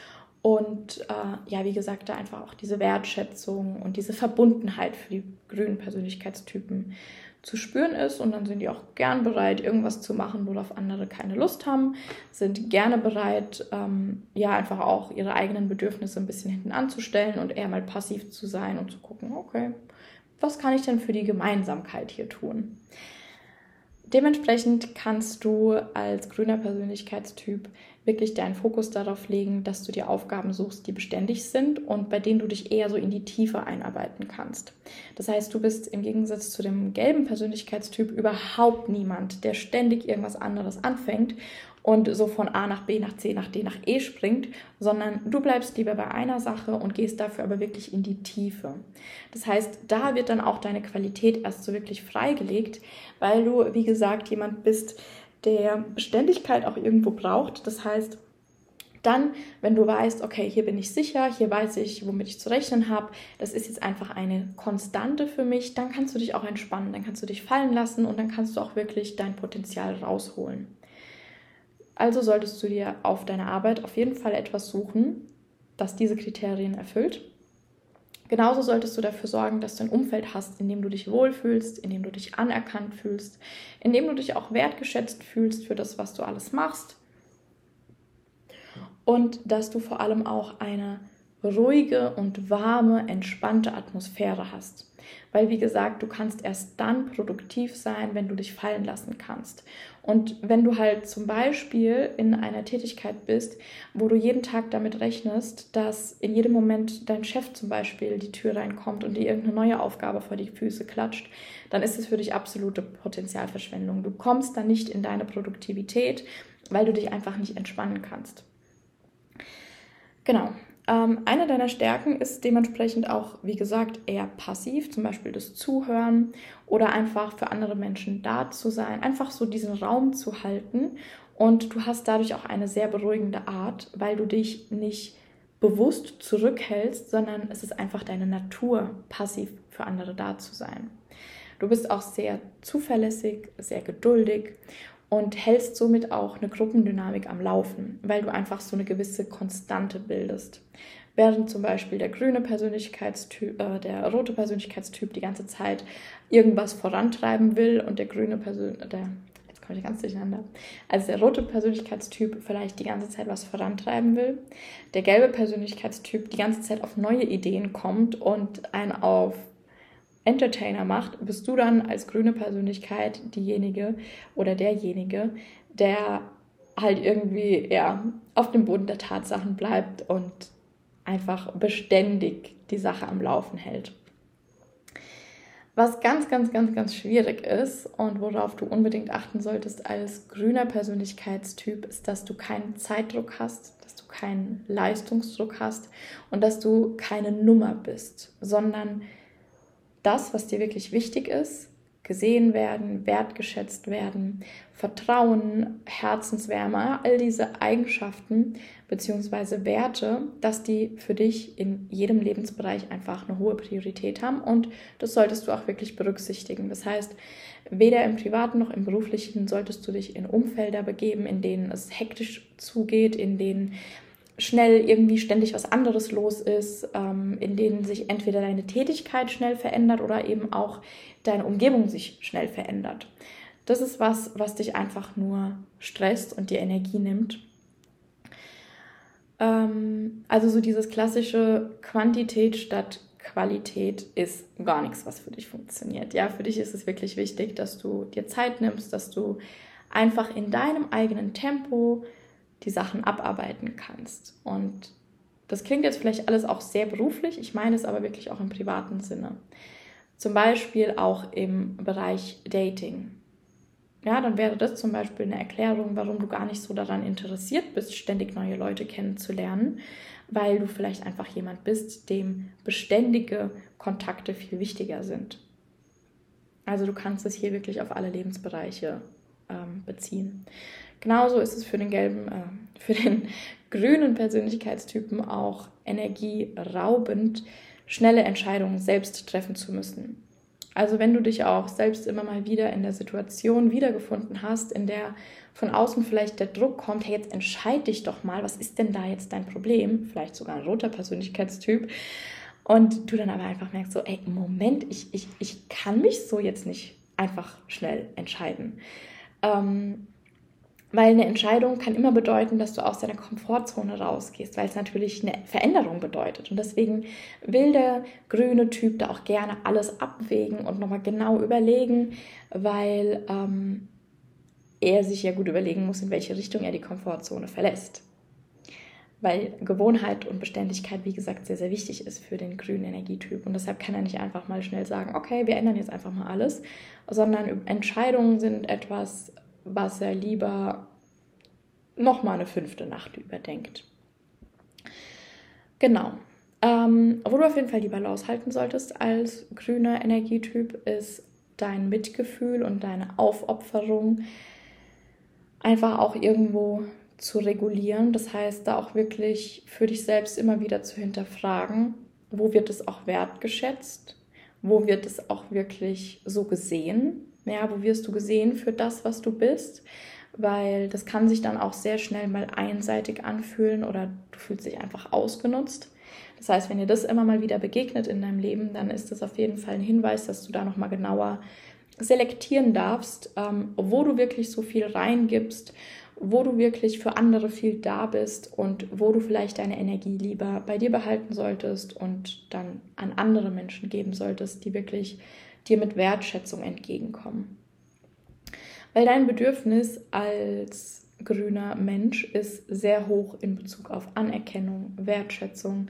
und äh, ja, wie gesagt, da einfach auch diese Wertschätzung und diese Verbundenheit für die grünen Persönlichkeitstypen zu spüren ist. Und dann sind die auch gern bereit, irgendwas zu machen, worauf andere keine Lust haben, sind gerne bereit, ähm, ja, einfach auch ihre eigenen Bedürfnisse ein bisschen hinten anzustellen und eher mal passiv zu sein und zu gucken, okay, was kann ich denn für die Gemeinsamkeit hier tun? Dementsprechend kannst du als grüner Persönlichkeitstyp wirklich deinen Fokus darauf legen, dass du dir Aufgaben suchst, die beständig sind und bei denen du dich eher so in die Tiefe einarbeiten kannst. Das heißt, du bist im Gegensatz zu dem gelben Persönlichkeitstyp überhaupt niemand, der ständig irgendwas anderes anfängt und so von A nach B nach C nach D nach E springt, sondern du bleibst lieber bei einer Sache und gehst dafür aber wirklich in die Tiefe. Das heißt, da wird dann auch deine Qualität erst so wirklich freigelegt, weil du, wie gesagt, jemand bist, der Beständigkeit auch irgendwo braucht. Das heißt, dann, wenn du weißt, okay, hier bin ich sicher, hier weiß ich, womit ich zu rechnen habe, das ist jetzt einfach eine Konstante für mich, dann kannst du dich auch entspannen, dann kannst du dich fallen lassen und dann kannst du auch wirklich dein Potenzial rausholen. Also solltest du dir auf deiner Arbeit auf jeden Fall etwas suchen, das diese Kriterien erfüllt. Genauso solltest du dafür sorgen, dass du ein Umfeld hast, in dem du dich wohlfühlst, in dem du dich anerkannt fühlst, in dem du dich auch wertgeschätzt fühlst für das, was du alles machst. Und dass du vor allem auch eine ruhige und warme, entspannte Atmosphäre hast. Weil, wie gesagt, du kannst erst dann produktiv sein, wenn du dich fallen lassen kannst. Und wenn du halt zum Beispiel in einer Tätigkeit bist, wo du jeden Tag damit rechnest, dass in jedem Moment dein Chef zum Beispiel die Tür reinkommt und dir irgendeine neue Aufgabe vor die Füße klatscht, dann ist es für dich absolute Potenzialverschwendung. Du kommst dann nicht in deine Produktivität, weil du dich einfach nicht entspannen kannst. Genau. Ähm, eine deiner Stärken ist dementsprechend auch, wie gesagt, eher passiv, zum Beispiel das Zuhören oder einfach für andere Menschen da zu sein, einfach so diesen Raum zu halten. Und du hast dadurch auch eine sehr beruhigende Art, weil du dich nicht bewusst zurückhältst, sondern es ist einfach deine Natur, passiv für andere da zu sein. Du bist auch sehr zuverlässig, sehr geduldig und hältst somit auch eine Gruppendynamik am Laufen, weil du einfach so eine gewisse Konstante bildest. Während zum Beispiel der grüne Persönlichkeitstyp, äh, der rote Persönlichkeitstyp die ganze Zeit irgendwas vorantreiben will und der grüne Persönlichkeitstyp, der jetzt komme ich ganz durcheinander, also der rote Persönlichkeitstyp vielleicht die ganze Zeit was vorantreiben will, der gelbe Persönlichkeitstyp die ganze Zeit auf neue Ideen kommt und einen auf Entertainer macht, bist du dann als grüne Persönlichkeit diejenige oder derjenige, der halt irgendwie ja, auf dem Boden der Tatsachen bleibt und einfach beständig die Sache am Laufen hält. Was ganz, ganz, ganz, ganz schwierig ist und worauf du unbedingt achten solltest als grüner Persönlichkeitstyp, ist, dass du keinen Zeitdruck hast, dass du keinen Leistungsdruck hast und dass du keine Nummer bist, sondern das, was dir wirklich wichtig ist, gesehen werden, wertgeschätzt werden, Vertrauen, Herzenswärme, all diese Eigenschaften bzw. Werte, dass die für dich in jedem Lebensbereich einfach eine hohe Priorität haben und das solltest du auch wirklich berücksichtigen. Das heißt, weder im privaten noch im beruflichen solltest du dich in Umfelder begeben, in denen es hektisch zugeht, in denen schnell irgendwie ständig was anderes los ist, ähm, in denen sich entweder deine Tätigkeit schnell verändert oder eben auch deine Umgebung sich schnell verändert. Das ist was, was dich einfach nur stresst und dir Energie nimmt. Ähm, also so dieses klassische Quantität statt Qualität ist gar nichts, was für dich funktioniert. Ja, für dich ist es wirklich wichtig, dass du dir Zeit nimmst, dass du einfach in deinem eigenen Tempo die Sachen abarbeiten kannst. Und das klingt jetzt vielleicht alles auch sehr beruflich, ich meine es aber wirklich auch im privaten Sinne. Zum Beispiel auch im Bereich Dating. Ja, dann wäre das zum Beispiel eine Erklärung, warum du gar nicht so daran interessiert bist, ständig neue Leute kennenzulernen, weil du vielleicht einfach jemand bist, dem beständige Kontakte viel wichtiger sind. Also du kannst es hier wirklich auf alle Lebensbereiche ähm, beziehen. Genauso ist es für den gelben, äh, für den grünen Persönlichkeitstypen auch energieraubend, schnelle Entscheidungen selbst treffen zu müssen. Also wenn du dich auch selbst immer mal wieder in der Situation wiedergefunden hast, in der von außen vielleicht der Druck kommt, hey, jetzt entscheid dich doch mal, was ist denn da jetzt dein Problem? Vielleicht sogar ein roter Persönlichkeitstyp. Und du dann aber einfach merkst, so, ey, Moment, ich, ich, ich kann mich so jetzt nicht einfach schnell entscheiden. Ähm, weil eine Entscheidung kann immer bedeuten, dass du aus deiner Komfortzone rausgehst, weil es natürlich eine Veränderung bedeutet. Und deswegen will der grüne Typ da auch gerne alles abwägen und nochmal genau überlegen, weil ähm, er sich ja gut überlegen muss, in welche Richtung er die Komfortzone verlässt. Weil Gewohnheit und Beständigkeit, wie gesagt, sehr, sehr wichtig ist für den grünen Energietyp. Und deshalb kann er nicht einfach mal schnell sagen, okay, wir ändern jetzt einfach mal alles, sondern Entscheidungen sind etwas, was er lieber noch mal eine fünfte Nacht überdenkt. Genau. Ähm, wo du auf jeden Fall die Balance halten solltest als grüner Energietyp, ist dein Mitgefühl und deine Aufopferung einfach auch irgendwo zu regulieren. Das heißt, da auch wirklich für dich selbst immer wieder zu hinterfragen, wo wird es auch wertgeschätzt, wo wird es auch wirklich so gesehen ja, wo wirst du gesehen für das, was du bist? Weil das kann sich dann auch sehr schnell mal einseitig anfühlen oder du fühlst dich einfach ausgenutzt. Das heißt, wenn dir das immer mal wieder begegnet in deinem Leben, dann ist das auf jeden Fall ein Hinweis, dass du da nochmal genauer selektieren darfst, ähm, wo du wirklich so viel reingibst, wo du wirklich für andere viel da bist und wo du vielleicht deine Energie lieber bei dir behalten solltest und dann an andere Menschen geben solltest, die wirklich dir mit Wertschätzung entgegenkommen. Weil dein Bedürfnis als grüner Mensch ist sehr hoch in Bezug auf Anerkennung, Wertschätzung.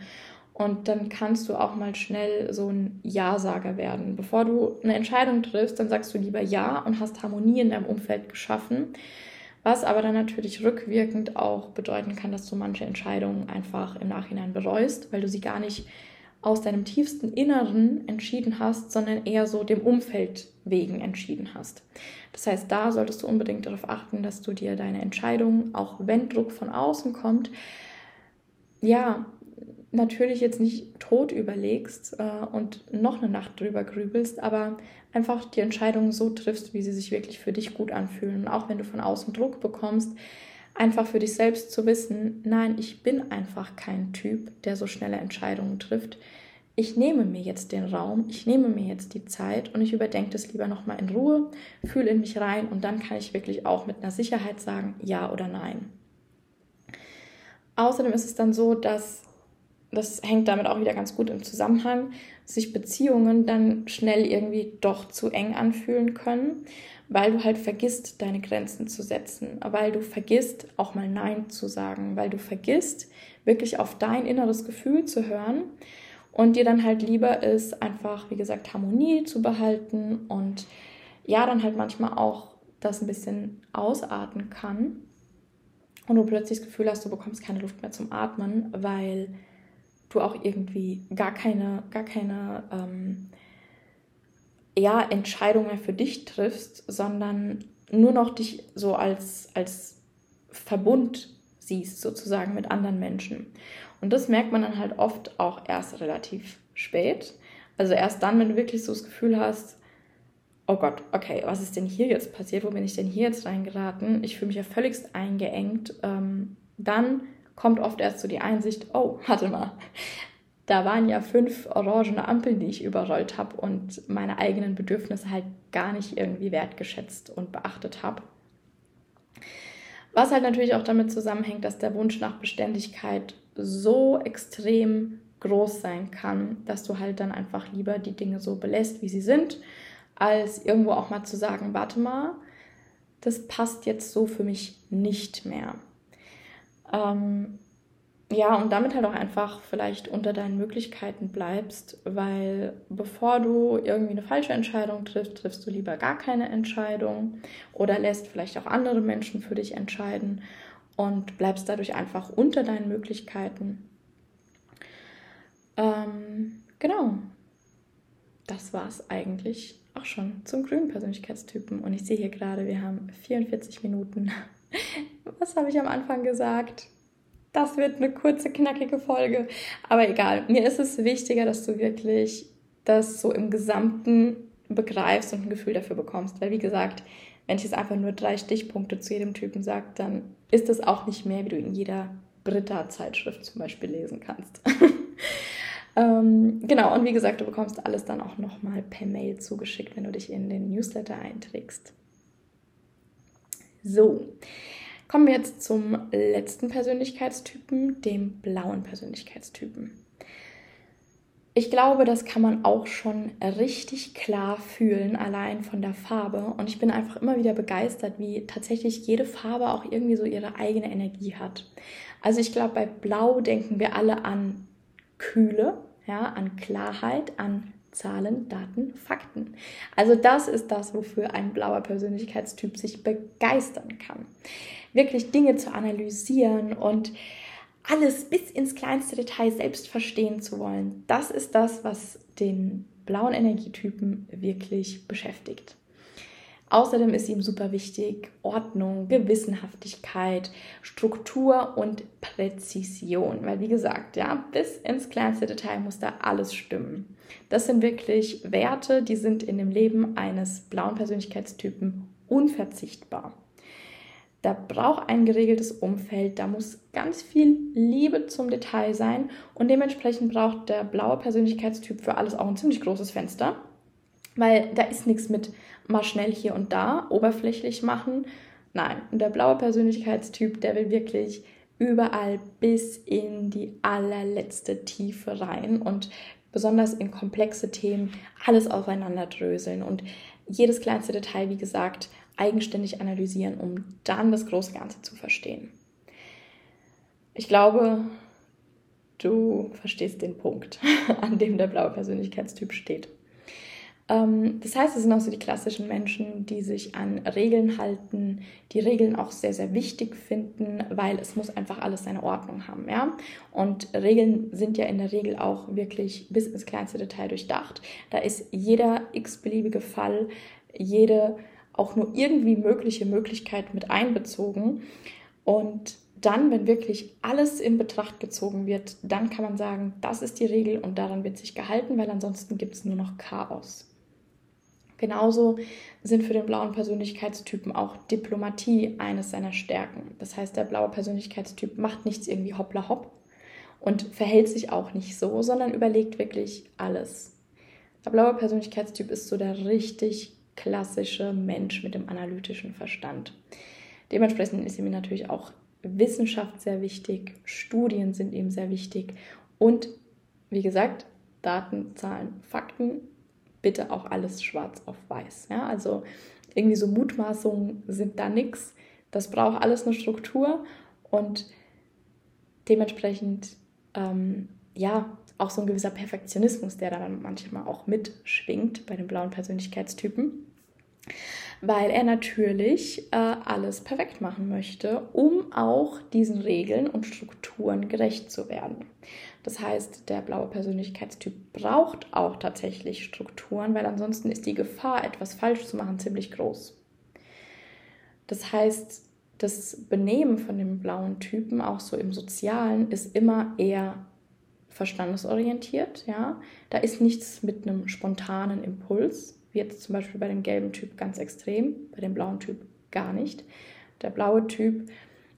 Und dann kannst du auch mal schnell so ein Ja-Sager werden. Bevor du eine Entscheidung triffst, dann sagst du lieber Ja und hast Harmonie in deinem Umfeld geschaffen. Was aber dann natürlich rückwirkend auch bedeuten kann, dass du manche Entscheidungen einfach im Nachhinein bereust, weil du sie gar nicht aus deinem tiefsten Inneren entschieden hast, sondern eher so dem Umfeld wegen entschieden hast. Das heißt, da solltest du unbedingt darauf achten, dass du dir deine Entscheidung, auch wenn Druck von außen kommt, ja, natürlich jetzt nicht tot überlegst äh, und noch eine Nacht drüber grübelst, aber einfach die Entscheidungen so triffst, wie sie sich wirklich für dich gut anfühlen. Und auch wenn du von außen Druck bekommst, einfach für dich selbst zu wissen, nein, ich bin einfach kein Typ, der so schnelle Entscheidungen trifft. Ich nehme mir jetzt den Raum, ich nehme mir jetzt die Zeit und ich überdenke das lieber nochmal in Ruhe, fühle in mich rein und dann kann ich wirklich auch mit einer Sicherheit sagen, ja oder nein. Außerdem ist es dann so, dass das hängt damit auch wieder ganz gut im Zusammenhang, sich Beziehungen dann schnell irgendwie doch zu eng anfühlen können weil du halt vergisst, deine Grenzen zu setzen, weil du vergisst, auch mal Nein zu sagen, weil du vergisst, wirklich auf dein inneres Gefühl zu hören und dir dann halt lieber ist, einfach, wie gesagt, Harmonie zu behalten und ja, dann halt manchmal auch das ein bisschen ausatmen kann. Und du plötzlich das Gefühl hast, du bekommst keine Luft mehr zum Atmen, weil du auch irgendwie gar keine, gar keine ähm, ja, Entscheidungen mehr für dich triffst, sondern nur noch dich so als, als Verbund siehst, sozusagen mit anderen Menschen. Und das merkt man dann halt oft auch erst relativ spät. Also erst dann, wenn du wirklich so das Gefühl hast, oh Gott, okay, was ist denn hier jetzt passiert? Wo bin ich denn hier jetzt reingeraten? Ich fühle mich ja völligst eingeengt. Ähm, dann kommt oft erst so die Einsicht, oh, warte mal, da waren ja fünf orangene Ampeln, die ich überrollt habe und meine eigenen Bedürfnisse halt gar nicht irgendwie wertgeschätzt und beachtet habe. Was halt natürlich auch damit zusammenhängt, dass der Wunsch nach Beständigkeit so extrem groß sein kann, dass du halt dann einfach lieber die Dinge so belässt, wie sie sind, als irgendwo auch mal zu sagen, warte mal, das passt jetzt so für mich nicht mehr. Ähm, ja, und damit halt auch einfach vielleicht unter deinen Möglichkeiten bleibst, weil bevor du irgendwie eine falsche Entscheidung triffst, triffst du lieber gar keine Entscheidung oder lässt vielleicht auch andere Menschen für dich entscheiden und bleibst dadurch einfach unter deinen Möglichkeiten. Ähm, genau, das war es eigentlich auch schon zum grünen Persönlichkeitstypen. Und ich sehe hier gerade, wir haben 44 Minuten. Was habe ich am Anfang gesagt? Das wird eine kurze, knackige Folge. Aber egal, mir ist es wichtiger, dass du wirklich das so im Gesamten begreifst und ein Gefühl dafür bekommst. Weil, wie gesagt, wenn ich jetzt einfach nur drei Stichpunkte zu jedem Typen sage, dann ist das auch nicht mehr, wie du in jeder Britta-Zeitschrift zum Beispiel lesen kannst. ähm, genau, und wie gesagt, du bekommst alles dann auch nochmal per Mail zugeschickt, wenn du dich in den Newsletter einträgst. So, Kommen wir jetzt zum letzten Persönlichkeitstypen, dem blauen Persönlichkeitstypen. Ich glaube, das kann man auch schon richtig klar fühlen, allein von der Farbe. Und ich bin einfach immer wieder begeistert, wie tatsächlich jede Farbe auch irgendwie so ihre eigene Energie hat. Also ich glaube, bei Blau denken wir alle an Kühle, ja, an Klarheit, an Zahlen, Daten, Fakten. Also das ist das, wofür ein blauer Persönlichkeitstyp sich begeistern kann wirklich Dinge zu analysieren und alles bis ins kleinste Detail selbst verstehen zu wollen. Das ist das, was den blauen Energietypen wirklich beschäftigt. Außerdem ist ihm super wichtig Ordnung, Gewissenhaftigkeit, Struktur und Präzision. Weil wie gesagt, ja, bis ins kleinste Detail muss da alles stimmen. Das sind wirklich Werte, die sind in dem Leben eines blauen Persönlichkeitstypen unverzichtbar. Da braucht ein geregeltes Umfeld, da muss ganz viel Liebe zum Detail sein und dementsprechend braucht der blaue Persönlichkeitstyp für alles auch ein ziemlich großes Fenster, weil da ist nichts mit mal schnell hier und da oberflächlich machen. Nein, der blaue Persönlichkeitstyp, der will wirklich überall bis in die allerletzte Tiefe rein und besonders in komplexe Themen alles aufeinanderdröseln und jedes kleinste Detail, wie gesagt, eigenständig analysieren, um dann das große Ganze zu verstehen. Ich glaube, du verstehst den Punkt, an dem der blaue Persönlichkeitstyp steht. Ähm, das heißt, es sind auch so die klassischen Menschen, die sich an Regeln halten, die Regeln auch sehr, sehr wichtig finden, weil es muss einfach alles seine Ordnung haben. Ja? Und Regeln sind ja in der Regel auch wirklich bis ins kleinste Detail durchdacht. Da ist jeder x-beliebige Fall, jede auch nur irgendwie mögliche Möglichkeit mit einbezogen. Und dann, wenn wirklich alles in Betracht gezogen wird, dann kann man sagen, das ist die Regel und daran wird sich gehalten, weil ansonsten gibt es nur noch Chaos. Genauso sind für den blauen Persönlichkeitstypen auch Diplomatie eines seiner Stärken. Das heißt, der blaue Persönlichkeitstyp macht nichts irgendwie hoppla hopp und verhält sich auch nicht so, sondern überlegt wirklich alles. Der blaue Persönlichkeitstyp ist so der richtig klassische Mensch mit dem analytischen Verstand. Dementsprechend ist ihm natürlich auch Wissenschaft sehr wichtig, Studien sind ihm sehr wichtig und wie gesagt, Daten, Zahlen, Fakten, bitte auch alles schwarz auf weiß. Ja? Also irgendwie so Mutmaßungen sind da nichts. Das braucht alles eine Struktur und dementsprechend ähm, ja auch so ein gewisser Perfektionismus, der da dann manchmal auch mitschwingt bei den blauen Persönlichkeitstypen, weil er natürlich äh, alles perfekt machen möchte, um auch diesen Regeln und Strukturen gerecht zu werden. Das heißt, der blaue Persönlichkeitstyp braucht auch tatsächlich Strukturen, weil ansonsten ist die Gefahr, etwas falsch zu machen, ziemlich groß. Das heißt, das Benehmen von dem blauen Typen, auch so im Sozialen, ist immer eher verstandesorientiert. Ja? Da ist nichts mit einem spontanen Impuls, wie jetzt zum Beispiel bei dem gelben Typ ganz extrem, bei dem blauen Typ gar nicht. Der blaue Typ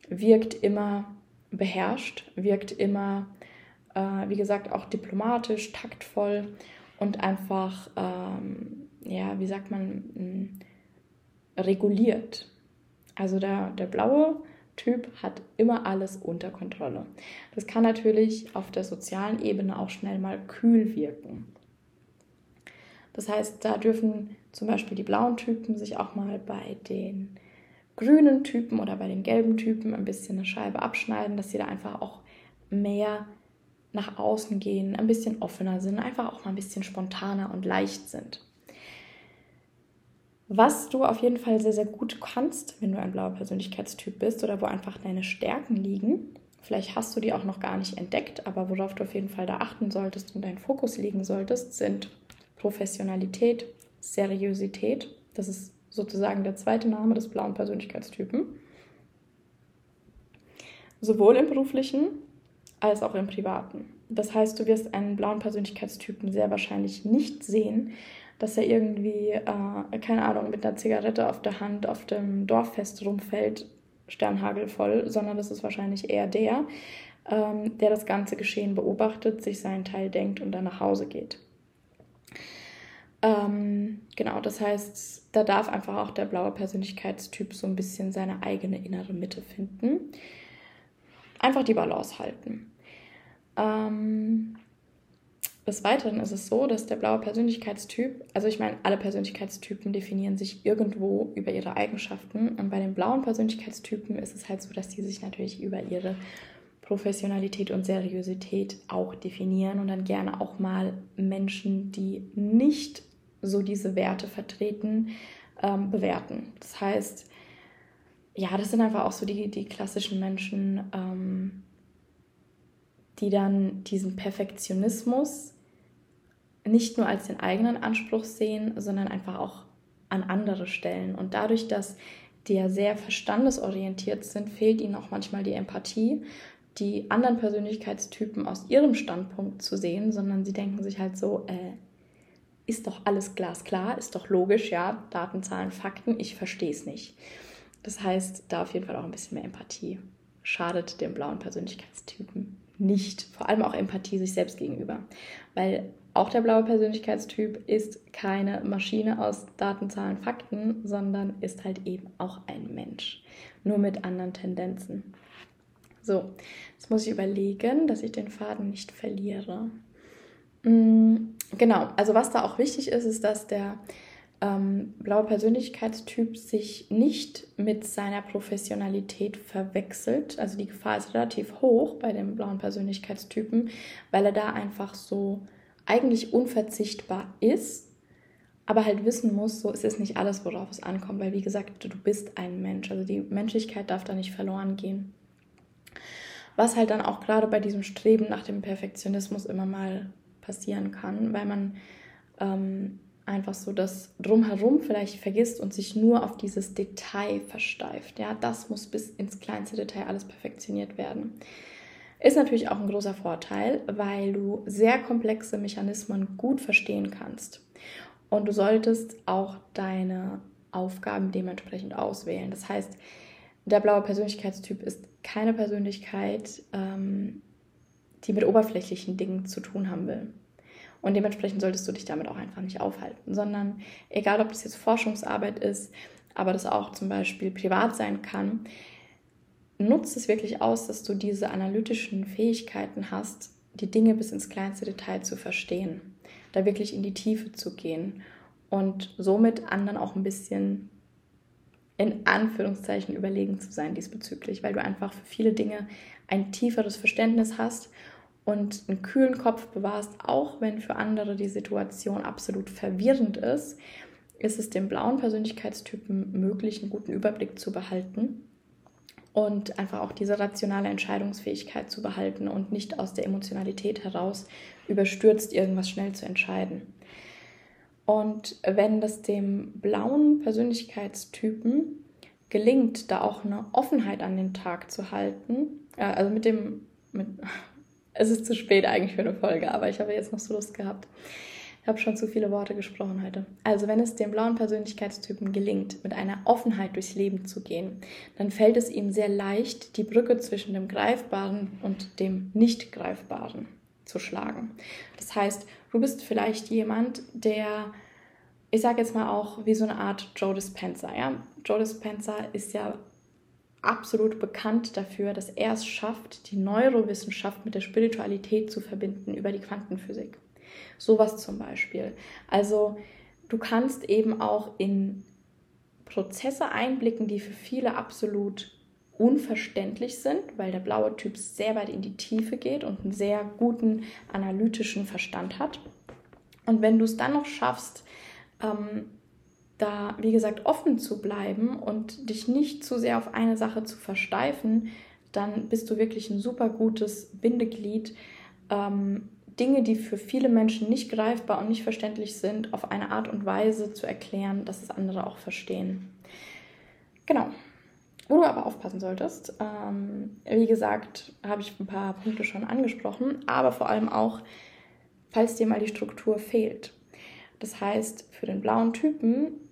wirkt immer beherrscht, wirkt immer, äh, wie gesagt, auch diplomatisch, taktvoll und einfach, ähm, ja, wie sagt man, hm, reguliert. Also der, der blaue Typ hat immer alles unter Kontrolle. Das kann natürlich auf der sozialen Ebene auch schnell mal kühl wirken. Das heißt, da dürfen zum Beispiel die blauen Typen sich auch mal bei den grünen Typen oder bei den gelben Typen ein bisschen eine Scheibe abschneiden, dass sie da einfach auch mehr nach außen gehen, ein bisschen offener sind, einfach auch mal ein bisschen spontaner und leicht sind. Was du auf jeden Fall sehr, sehr gut kannst, wenn du ein blauer Persönlichkeitstyp bist oder wo einfach deine Stärken liegen, vielleicht hast du die auch noch gar nicht entdeckt, aber worauf du auf jeden Fall da achten solltest und deinen Fokus legen solltest, sind Professionalität, Seriosität. Das ist sozusagen der zweite Name des blauen Persönlichkeitstypen. Sowohl im beruflichen als auch im privaten. Das heißt, du wirst einen blauen Persönlichkeitstypen sehr wahrscheinlich nicht sehen, dass er irgendwie, äh, keine Ahnung, mit einer Zigarette auf der Hand auf dem Dorffest rumfällt, sternhagelvoll, sondern das ist wahrscheinlich eher der, ähm, der das ganze Geschehen beobachtet, sich seinen Teil denkt und dann nach Hause geht. Ähm, genau, das heißt, da darf einfach auch der blaue Persönlichkeitstyp so ein bisschen seine eigene innere Mitte finden. Einfach die Balance halten. Ähm, des Weiteren ist es so, dass der blaue Persönlichkeitstyp, also ich meine, alle Persönlichkeitstypen definieren sich irgendwo über ihre Eigenschaften. Und bei den blauen Persönlichkeitstypen ist es halt so, dass die sich natürlich über ihre Professionalität und Seriosität auch definieren und dann gerne auch mal Menschen, die nicht so diese Werte vertreten, ähm, bewerten. Das heißt, ja, das sind einfach auch so die, die klassischen Menschen, ähm, die dann diesen Perfektionismus nicht nur als den eigenen Anspruch sehen, sondern einfach auch an andere stellen. Und dadurch, dass die ja sehr verstandesorientiert sind, fehlt ihnen auch manchmal die Empathie, die anderen Persönlichkeitstypen aus ihrem Standpunkt zu sehen, sondern sie denken sich halt so, äh, ist doch alles glasklar, ist doch logisch, ja, Daten, Zahlen, Fakten, ich verstehe es nicht. Das heißt, da auf jeden Fall auch ein bisschen mehr Empathie. Schadet dem blauen Persönlichkeitstypen nicht. Vor allem auch Empathie sich selbst gegenüber. Weil auch der blaue Persönlichkeitstyp ist keine Maschine aus Daten, Zahlen, Fakten, sondern ist halt eben auch ein Mensch. Nur mit anderen Tendenzen. So, jetzt muss ich überlegen, dass ich den Faden nicht verliere. Mm, genau, also was da auch wichtig ist, ist, dass der ähm, blaue Persönlichkeitstyp sich nicht mit seiner Professionalität verwechselt. Also die Gefahr ist relativ hoch bei dem blauen Persönlichkeitstypen, weil er da einfach so eigentlich unverzichtbar ist, aber halt wissen muss, so ist es nicht alles, worauf es ankommt, weil wie gesagt, du bist ein Mensch. Also die Menschlichkeit darf da nicht verloren gehen. Was halt dann auch gerade bei diesem Streben nach dem Perfektionismus immer mal passieren kann, weil man ähm, einfach so das drumherum vielleicht vergisst und sich nur auf dieses Detail versteift. Ja, das muss bis ins kleinste Detail alles perfektioniert werden. Ist natürlich auch ein großer Vorteil, weil du sehr komplexe Mechanismen gut verstehen kannst. Und du solltest auch deine Aufgaben dementsprechend auswählen. Das heißt, der blaue Persönlichkeitstyp ist keine Persönlichkeit, ähm, die mit oberflächlichen Dingen zu tun haben will. Und dementsprechend solltest du dich damit auch einfach nicht aufhalten, sondern egal, ob das jetzt Forschungsarbeit ist, aber das auch zum Beispiel privat sein kann, nutzt es wirklich aus, dass du diese analytischen Fähigkeiten hast, die Dinge bis ins kleinste Detail zu verstehen, da wirklich in die Tiefe zu gehen und somit anderen auch ein bisschen in Anführungszeichen überlegen zu sein diesbezüglich, weil du einfach für viele Dinge ein tieferes Verständnis hast und einen kühlen Kopf bewahrst, auch wenn für andere die Situation absolut verwirrend ist, ist es dem blauen Persönlichkeitstypen möglich, einen guten Überblick zu behalten und einfach auch diese rationale Entscheidungsfähigkeit zu behalten und nicht aus der Emotionalität heraus überstürzt irgendwas schnell zu entscheiden. Und wenn das dem blauen Persönlichkeitstypen gelingt, da auch eine Offenheit an den Tag zu halten, äh, also mit dem, mit, es ist zu spät eigentlich für eine Folge, aber ich habe jetzt noch so Lust gehabt. Ich habe schon zu viele Worte gesprochen heute. Also, wenn es dem blauen Persönlichkeitstypen gelingt, mit einer Offenheit durchs Leben zu gehen, dann fällt es ihm sehr leicht, die Brücke zwischen dem Greifbaren und dem Nicht-Greifbaren zu schlagen. Das heißt, du bist vielleicht jemand, der, ich sage jetzt mal auch wie so eine Art Joe Dispenza. Ja? Joe Dispenza ist ja absolut bekannt dafür, dass er es schafft, die Neurowissenschaft mit der Spiritualität zu verbinden über die Quantenphysik. Sowas zum Beispiel. Also du kannst eben auch in Prozesse einblicken, die für viele absolut unverständlich sind, weil der blaue Typ sehr weit in die Tiefe geht und einen sehr guten analytischen Verstand hat. Und wenn du es dann noch schaffst, ähm, da, wie gesagt, offen zu bleiben und dich nicht zu sehr auf eine Sache zu versteifen, dann bist du wirklich ein super gutes Bindeglied, ähm, Dinge, die für viele Menschen nicht greifbar und nicht verständlich sind, auf eine Art und Weise zu erklären, dass es andere auch verstehen. Genau. Wo du aber aufpassen solltest, ähm, wie gesagt, habe ich ein paar Punkte schon angesprochen, aber vor allem auch, falls dir mal die Struktur fehlt. Das heißt, für den blauen Typen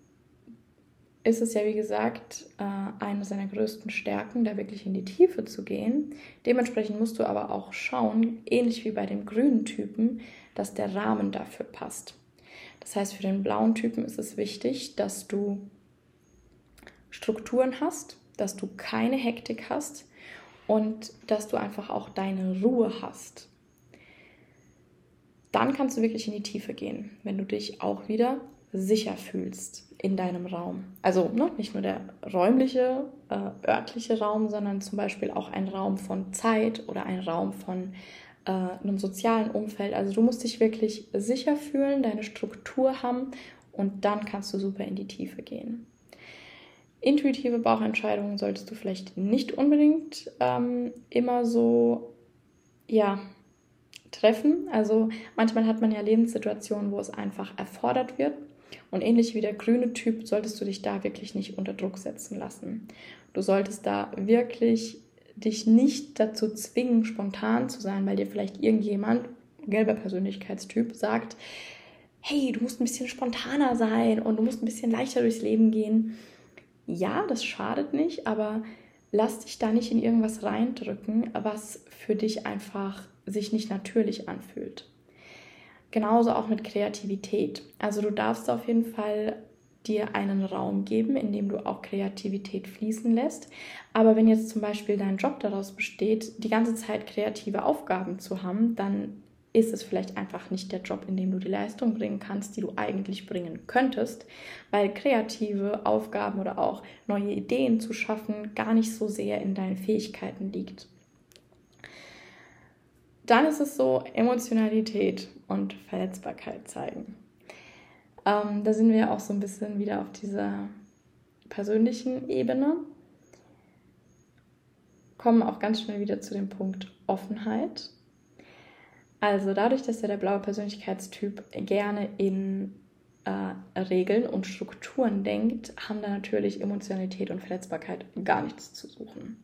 ist es ja, wie gesagt, äh, eine seiner größten Stärken, da wirklich in die Tiefe zu gehen. Dementsprechend musst du aber auch schauen, ähnlich wie bei dem grünen Typen, dass der Rahmen dafür passt. Das heißt, für den blauen Typen ist es wichtig, dass du Strukturen hast, dass du keine Hektik hast und dass du einfach auch deine Ruhe hast. Dann kannst du wirklich in die Tiefe gehen, wenn du dich auch wieder sicher fühlst in deinem Raum. Also ne, nicht nur der räumliche, äh, örtliche Raum, sondern zum Beispiel auch ein Raum von Zeit oder ein Raum von äh, einem sozialen Umfeld. Also du musst dich wirklich sicher fühlen, deine Struktur haben und dann kannst du super in die Tiefe gehen. Intuitive Bauchentscheidungen solltest du vielleicht nicht unbedingt ähm, immer so, ja, treffen. Also manchmal hat man ja Lebenssituationen, wo es einfach erfordert wird und ähnlich wie der grüne Typ solltest du dich da wirklich nicht unter Druck setzen lassen. Du solltest da wirklich dich nicht dazu zwingen, spontan zu sein, weil dir vielleicht irgendjemand, gelber Persönlichkeitstyp, sagt, hey, du musst ein bisschen spontaner sein und du musst ein bisschen leichter durchs Leben gehen. Ja, das schadet nicht, aber lass dich da nicht in irgendwas reindrücken, was für dich einfach sich nicht natürlich anfühlt. Genauso auch mit Kreativität. Also du darfst auf jeden Fall dir einen Raum geben, in dem du auch Kreativität fließen lässt. Aber wenn jetzt zum Beispiel dein Job daraus besteht, die ganze Zeit kreative Aufgaben zu haben, dann ist es vielleicht einfach nicht der Job, in dem du die Leistung bringen kannst, die du eigentlich bringen könntest, weil kreative Aufgaben oder auch neue Ideen zu schaffen gar nicht so sehr in deinen Fähigkeiten liegt. Dann ist es so, Emotionalität und Verletzbarkeit zeigen. Ähm, da sind wir auch so ein bisschen wieder auf dieser persönlichen Ebene. Kommen auch ganz schnell wieder zu dem Punkt Offenheit. Also dadurch, dass ja der blaue Persönlichkeitstyp gerne in äh, Regeln und Strukturen denkt, haben da natürlich Emotionalität und Verletzbarkeit gar nichts zu suchen.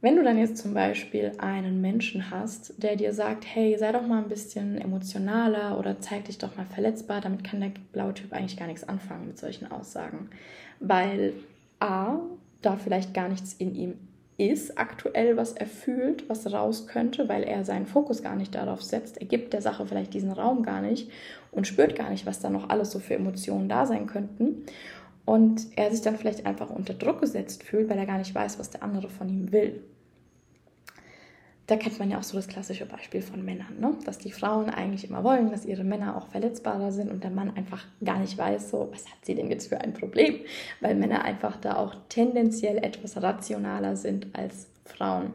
Wenn du dann jetzt zum Beispiel einen Menschen hast, der dir sagt, hey, sei doch mal ein bisschen emotionaler oder zeig dich doch mal verletzbar, damit kann der blaue Typ eigentlich gar nichts anfangen mit solchen Aussagen. Weil A, da vielleicht gar nichts in ihm ist aktuell, was er fühlt, was raus könnte, weil er seinen Fokus gar nicht darauf setzt. Er gibt der Sache vielleicht diesen Raum gar nicht und spürt gar nicht, was da noch alles so für Emotionen da sein könnten. Und er sich dann vielleicht einfach unter Druck gesetzt fühlt, weil er gar nicht weiß, was der andere von ihm will da kennt man ja auch so das klassische Beispiel von Männern, ne? dass die Frauen eigentlich immer wollen, dass ihre Männer auch verletzbarer sind und der Mann einfach gar nicht weiß, so, was hat sie denn jetzt für ein Problem, weil Männer einfach da auch tendenziell etwas rationaler sind als Frauen.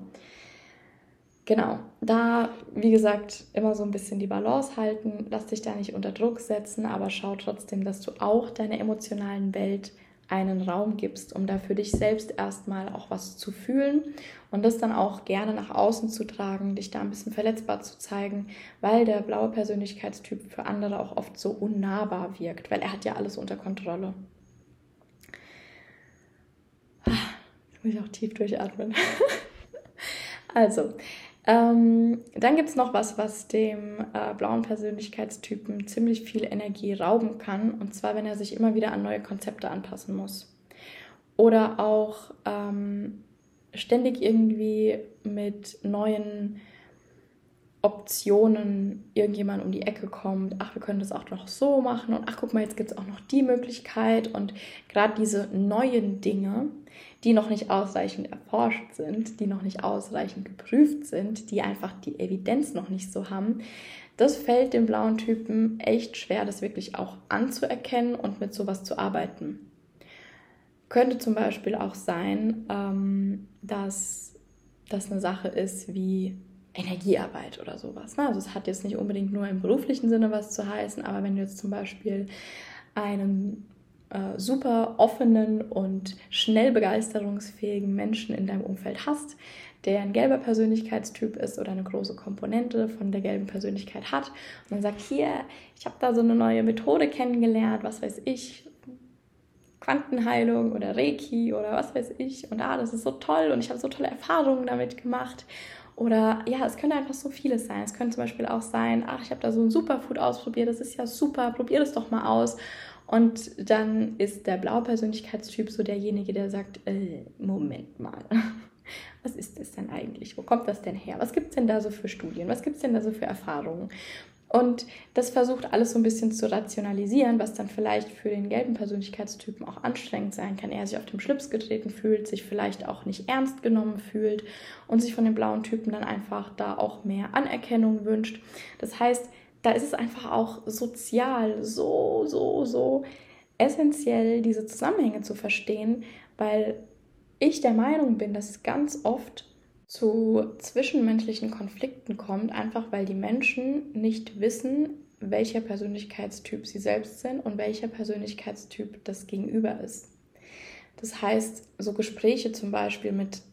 Genau, da, wie gesagt, immer so ein bisschen die Balance halten, lass dich da nicht unter Druck setzen, aber schau trotzdem, dass du auch deiner emotionalen Welt einen Raum gibst, um da für dich selbst erstmal auch was zu fühlen und das dann auch gerne nach außen zu tragen, dich da ein bisschen verletzbar zu zeigen, weil der blaue Persönlichkeitstyp für andere auch oft so unnahbar wirkt, weil er hat ja alles unter Kontrolle. Jetzt muss ich auch tief durchatmen. also, Ähm, dann gibt es noch was, was dem äh, blauen Persönlichkeitstypen ziemlich viel Energie rauben kann. Und zwar, wenn er sich immer wieder an neue Konzepte anpassen muss. Oder auch ähm, ständig irgendwie mit neuen Optionen irgendjemand um die Ecke kommt, ach, wir können das auch noch so machen und ach, guck mal, jetzt gibt es auch noch die Möglichkeit und gerade diese neuen Dinge, die noch nicht ausreichend erforscht sind, die noch nicht ausreichend geprüft sind, die einfach die Evidenz noch nicht so haben, das fällt dem blauen Typen echt schwer, das wirklich auch anzuerkennen und mit sowas zu arbeiten. Könnte zum Beispiel auch sein, ähm, dass das eine Sache ist wie Energiearbeit oder sowas. Ne? Also es hat jetzt nicht unbedingt nur im beruflichen Sinne was zu heißen, aber wenn du jetzt zum Beispiel einen äh, super offenen und schnell begeisterungsfähigen Menschen in deinem Umfeld hast, der ein gelber Persönlichkeitstyp ist oder eine große Komponente von der gelben Persönlichkeit hat und dann sagt, hier, ich habe da so eine neue Methode kennengelernt, was weiß ich, Quantenheilung oder Reiki oder was weiß ich und ah, das ist so toll und ich habe so tolle Erfahrungen damit gemacht oder ja, es könnte einfach so vieles sein. Es könnte zum Beispiel auch sein, ach, ich habe da so ein Superfood ausprobiert, das ist ja super, probier das doch mal aus. Und dann ist der blaue Persönlichkeitstyp so derjenige, der sagt, äh, Moment mal, was ist das denn eigentlich? Wo kommt das denn her? Was gibt es denn da so für Studien? Was gibt es denn da so für Erfahrungen? Und das versucht alles so ein bisschen zu rationalisieren, was dann vielleicht für den gelben Persönlichkeitstypen auch anstrengend sein kann. Er sich auf dem Schlips getreten fühlt, sich vielleicht auch nicht ernst genommen fühlt und sich von den blauen Typen dann einfach da auch mehr Anerkennung wünscht. Das heißt, da ist es einfach auch sozial so, so, so essentiell, diese Zusammenhänge zu verstehen, weil ich der Meinung bin, dass ganz oft zu zwischenmenschlichen Konflikten kommt, einfach weil die Menschen nicht wissen, welcher Persönlichkeitstyp sie selbst sind und welcher Persönlichkeitstyp das Gegenüber ist. Das heißt, so Gespräche zum Beispiel mit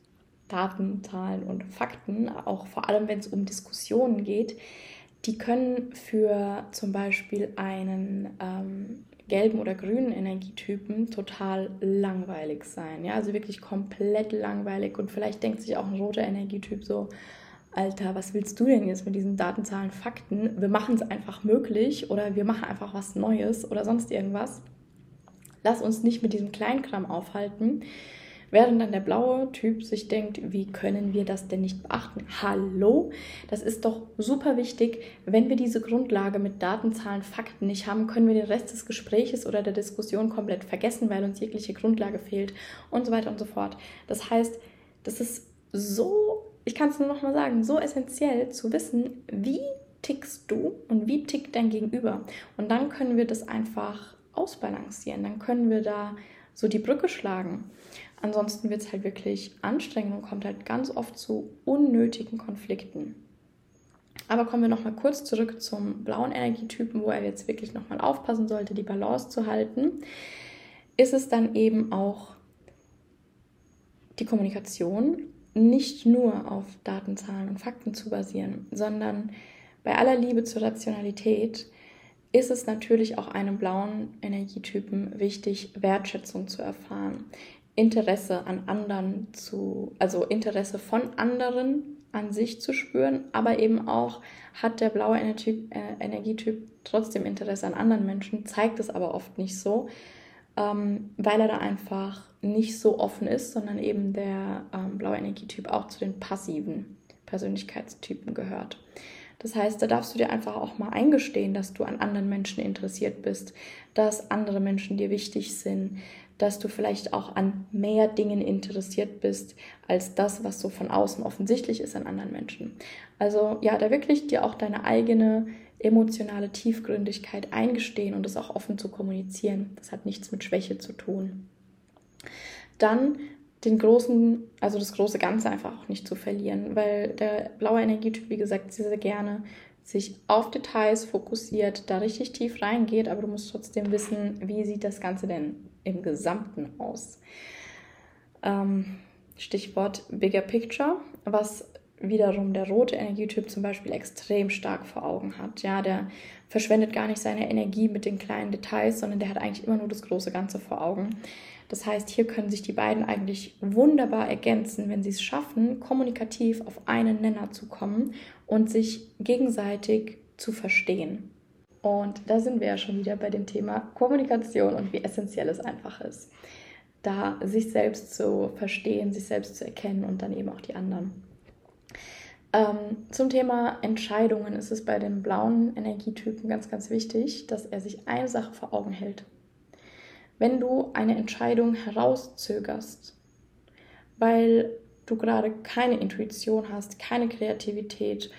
Daten, Zahlen und Fakten, auch vor allem wenn es um Diskussionen geht, die können für zum Beispiel einen ähm, gelben oder grünen Energietypen total langweilig sein. Ja, also wirklich komplett langweilig. Und vielleicht denkt sich auch ein roter Energietyp so, Alter, was willst du denn jetzt mit diesen Datenzahlen, Fakten? Wir machen es einfach möglich oder wir machen einfach was Neues oder sonst irgendwas. Lass uns nicht mit diesem Kleinkram aufhalten. Während dann der blaue Typ sich denkt, wie können wir das denn nicht beachten? Hallo, das ist doch super wichtig. Wenn wir diese Grundlage mit Daten, Zahlen, Fakten nicht haben, können wir den Rest des Gespräches oder der Diskussion komplett vergessen, weil uns jegliche Grundlage fehlt und so weiter und so fort. Das heißt, das ist so, ich kann es nur noch mal sagen, so essentiell zu wissen, wie tickst du und wie tickt dein Gegenüber. Und dann können wir das einfach ausbalancieren. Dann können wir da so die Brücke schlagen. Ansonsten wird es halt wirklich anstrengend und kommt halt ganz oft zu unnötigen Konflikten. Aber kommen wir nochmal kurz zurück zum blauen Energietypen, wo er jetzt wirklich nochmal aufpassen sollte, die Balance zu halten. Ist es dann eben auch die Kommunikation nicht nur auf Daten, Zahlen und Fakten zu basieren, sondern bei aller Liebe zur Rationalität ist es natürlich auch einem blauen Energietypen wichtig, Wertschätzung zu erfahren. Interesse an anderen zu, also Interesse von anderen an sich zu spüren, aber eben auch hat der blaue Energie, äh, Energietyp trotzdem Interesse an anderen Menschen, zeigt es aber oft nicht so, ähm, weil er da einfach nicht so offen ist, sondern eben der ähm, blaue Energietyp auch zu den passiven Persönlichkeitstypen gehört. Das heißt, da darfst du dir einfach auch mal eingestehen, dass du an anderen Menschen interessiert bist, dass andere Menschen dir wichtig sind, dass du vielleicht auch an mehr Dingen interessiert bist als das, was so von außen offensichtlich ist an anderen Menschen. Also ja, da wirklich dir auch deine eigene emotionale Tiefgründigkeit eingestehen und es auch offen zu kommunizieren. Das hat nichts mit Schwäche zu tun. Dann den großen, also das große Ganze einfach auch nicht zu verlieren, weil der blaue Energietyp, wie gesagt, sehr, sehr gerne sich auf Details fokussiert, da richtig tief reingeht, aber du musst trotzdem wissen, wie sieht das Ganze denn im Gesamten aus. Ähm, Stichwort Bigger Picture. Was wiederum der rote Energietyp zum Beispiel extrem stark vor Augen hat. Ja, der verschwendet gar nicht seine Energie mit den kleinen Details, sondern der hat eigentlich immer nur das große Ganze vor Augen. Das heißt, hier können sich die beiden eigentlich wunderbar ergänzen, wenn sie es schaffen, kommunikativ auf einen Nenner zu kommen und sich gegenseitig zu verstehen. Und da sind wir ja schon wieder bei dem Thema Kommunikation und wie essentiell es einfach ist, da sich selbst zu verstehen, sich selbst zu erkennen und dann eben auch die anderen. Ähm, zum Thema Entscheidungen ist es bei dem blauen Energietypen ganz, ganz wichtig, dass er sich eine Sache vor Augen hält. Wenn du eine Entscheidung herauszögerst, weil du gerade keine Intuition hast, keine Kreativität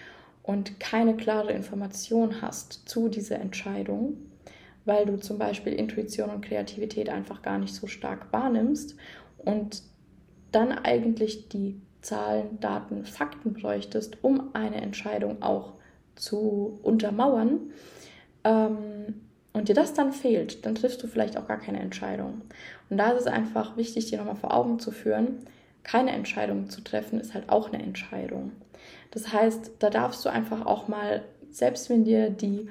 und keine klare Information hast zu dieser Entscheidung, weil du zum Beispiel Intuition und Kreativität einfach gar nicht so stark wahrnimmst und dann eigentlich die Zahlen, Daten, Fakten bräuchtest, um eine Entscheidung auch zu untermauern, ähm, und dir das dann fehlt, dann triffst du vielleicht auch gar keine Entscheidung. Und da ist es einfach wichtig, dir nochmal vor Augen zu führen, keine Entscheidung zu treffen, ist halt auch eine Entscheidung. Das heißt, da darfst du einfach auch mal, selbst wenn dir die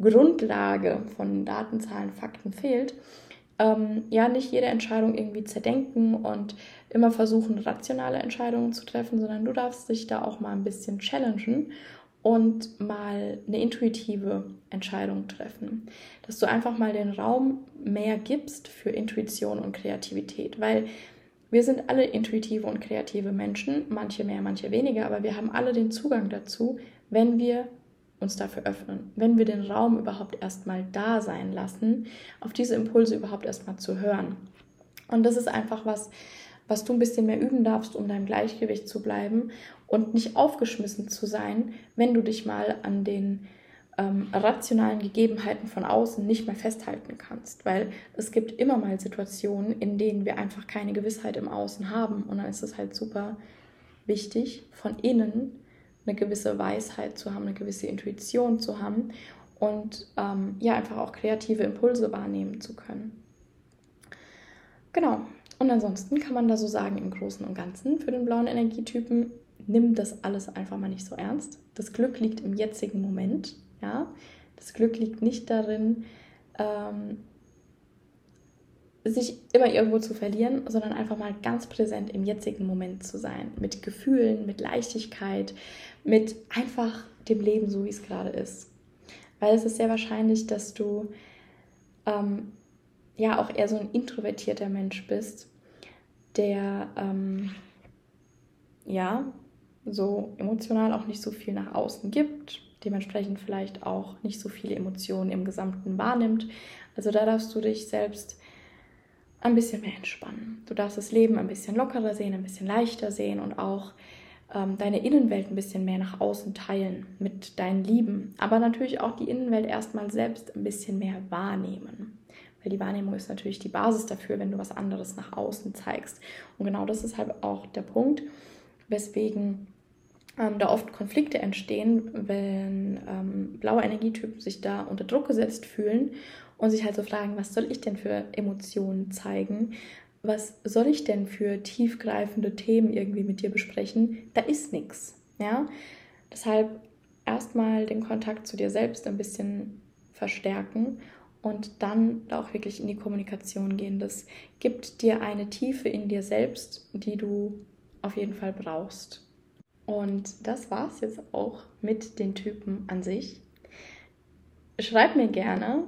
Grundlage von Daten, Zahlen, Fakten fehlt, ähm, ja, nicht jede Entscheidung irgendwie zerdenken und immer versuchen, rationale Entscheidungen zu treffen, sondern du darfst dich da auch mal ein bisschen challengen und mal eine intuitive Entscheidung treffen. Dass du einfach mal den Raum mehr gibst für Intuition und Kreativität, weil wir sind alle intuitive und kreative Menschen, manche mehr, manche weniger, aber wir haben alle den Zugang dazu, wenn wir uns dafür öffnen, wenn wir den Raum überhaupt erstmal da sein lassen, auf diese Impulse überhaupt erstmal zu hören. Und das ist einfach was, was du ein bisschen mehr üben darfst, um deinem Gleichgewicht zu bleiben und nicht aufgeschmissen zu sein, wenn du dich mal an den ähm, rationalen Gegebenheiten von außen nicht mehr festhalten kannst. Weil es gibt immer mal Situationen, in denen wir einfach keine Gewissheit im Außen haben. Und dann ist es halt super wichtig, von innen eine gewisse Weisheit zu haben, eine gewisse Intuition zu haben und ähm, ja, einfach auch kreative Impulse wahrnehmen zu können. Genau. Und ansonsten kann man da so sagen, im Großen und Ganzen für den blauen Energietypen, nimm das alles einfach mal nicht so ernst. Das Glück liegt im jetzigen Moment. Ja? Das Glück liegt nicht darin, ähm, sich immer irgendwo zu verlieren, sondern einfach mal ganz präsent im jetzigen Moment zu sein. Mit Gefühlen, mit Leichtigkeit, mit einfach dem Leben so, wie es gerade ist. Weil es ist sehr wahrscheinlich, dass du ähm, ja auch eher so ein introvertierter Mensch bist, der ähm, ja so emotional auch nicht so viel nach außen gibt, dementsprechend vielleicht auch nicht so viele Emotionen im Gesamten wahrnimmt. Also da darfst du dich selbst ein bisschen mehr entspannen. Du darfst das Leben ein bisschen lockerer sehen, ein bisschen leichter sehen und auch ähm, deine Innenwelt ein bisschen mehr nach außen teilen mit deinen Lieben. Aber natürlich auch die Innenwelt erstmal selbst ein bisschen mehr wahrnehmen. Weil die Wahrnehmung ist natürlich die Basis dafür, wenn du was anderes nach außen zeigst. Und genau das ist halt auch der Punkt, weswegen ähm, da oft Konflikte entstehen, wenn ähm, blaue Energietypen sich da unter Druck gesetzt fühlen und sich halt so fragen, was soll ich denn für Emotionen zeigen? Was soll ich denn für tiefgreifende Themen irgendwie mit dir besprechen? Da ist nichts. Ja? Deshalb erstmal den Kontakt zu dir selbst ein bisschen verstärken und dann auch wirklich in die Kommunikation gehen. Das gibt dir eine Tiefe in dir selbst, die du auf jeden Fall brauchst. Und das war es jetzt auch mit den Typen an sich. Schreib mir gerne